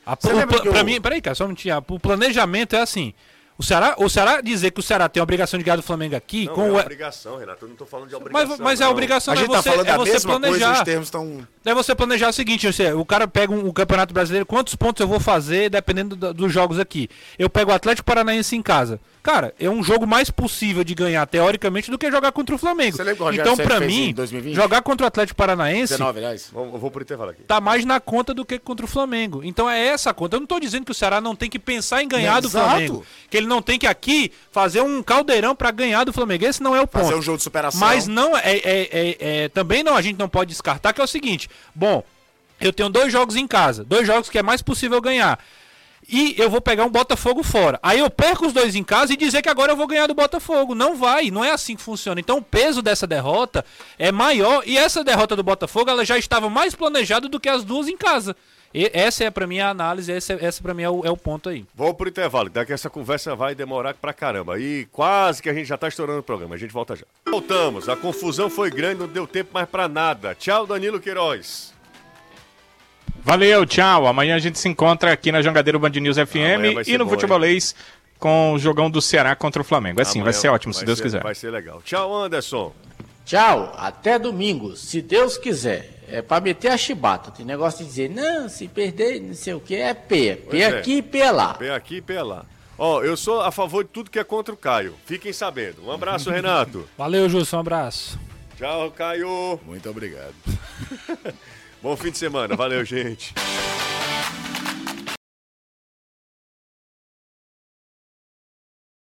A, o que eu- pra mim, peraí, cara, só um minutinho. O planejamento é assim. O Ceará, o Ceará dizer que o Ceará tem a obrigação de ganhar do Flamengo aqui, Não, com é o. obrigação, Renato. Eu não tô falando de obrigação. Mas, mas é não. obrigação, A é gente tá você, falando é da você mesma coisa, planejar. os termos estão. Daí você planejar o seguinte, você, o cara pega um, o Campeonato Brasileiro, quantos pontos eu vou fazer, dependendo do- dos jogos aqui. Eu pego o Atlético Paranaense em casa. Cara, é um jogo mais possível de ganhar, teoricamente, do que jogar contra o Flamengo. Você lembra Então, fez mim, em 2020? jogar contra o Atlético Paranaense 19 reais. Vamos- Eu vou pro intervalo aqui. tá mais na conta do que contra o Flamengo. Então é essa a conta. Eu não tô dizendo que o Ceará não tem que pensar em ganhar do Exato. Flamengo. Que ele não tem que aqui fazer um caldeirão pra ganhar do Flamengo. Esse não é o ponto. Fazer um jogo de superação. Mas não é, é- é- é- também não a gente não pode descartar que é o seguinte. Bom, eu tenho dois jogos em casa, dois jogos que é mais possível ganhar. E eu vou pegar um Botafogo fora. Aí eu perco os dois em casa e dizer que agora eu vou ganhar do Botafogo. Não vai, não é assim que funciona. Então o peso dessa derrota é maior e essa derrota do Botafogo ela já estava mais planejada do que as duas em casa. E essa é pra mim a análise, essa, essa para mim é o, é o ponto aí. Vamos pro intervalo, daqui essa conversa vai demorar pra caramba. E quase que a gente já tá estourando o programa, a gente volta já. Voltamos, a confusão foi grande, não deu tempo mais pra nada. Tchau, Danilo Queiroz. Valeu, tchau. Amanhã a gente se encontra aqui na Jangadeiro Band News FM e no bom, Futebolês com o jogão do Ceará contra o Flamengo. Assim, vai ser ótimo, se vai Deus ser- quiser. Vai ser legal. Tchau, Anderson. Tchau, até domingo, se Deus quiser. É pra meter a chibata. Tem negócio de dizer, não, se perder, não sei o que, é P. P Pois é. aqui e P lá. Vem aqui e pé lá. Ó, eu sou a favor de tudo que é contra o Caio. Fiquem sabendo. Um abraço, Renato. Valeu, Justo, um abraço. Tchau, Caio. Muito obrigado. Bom fim de semana. Valeu, gente.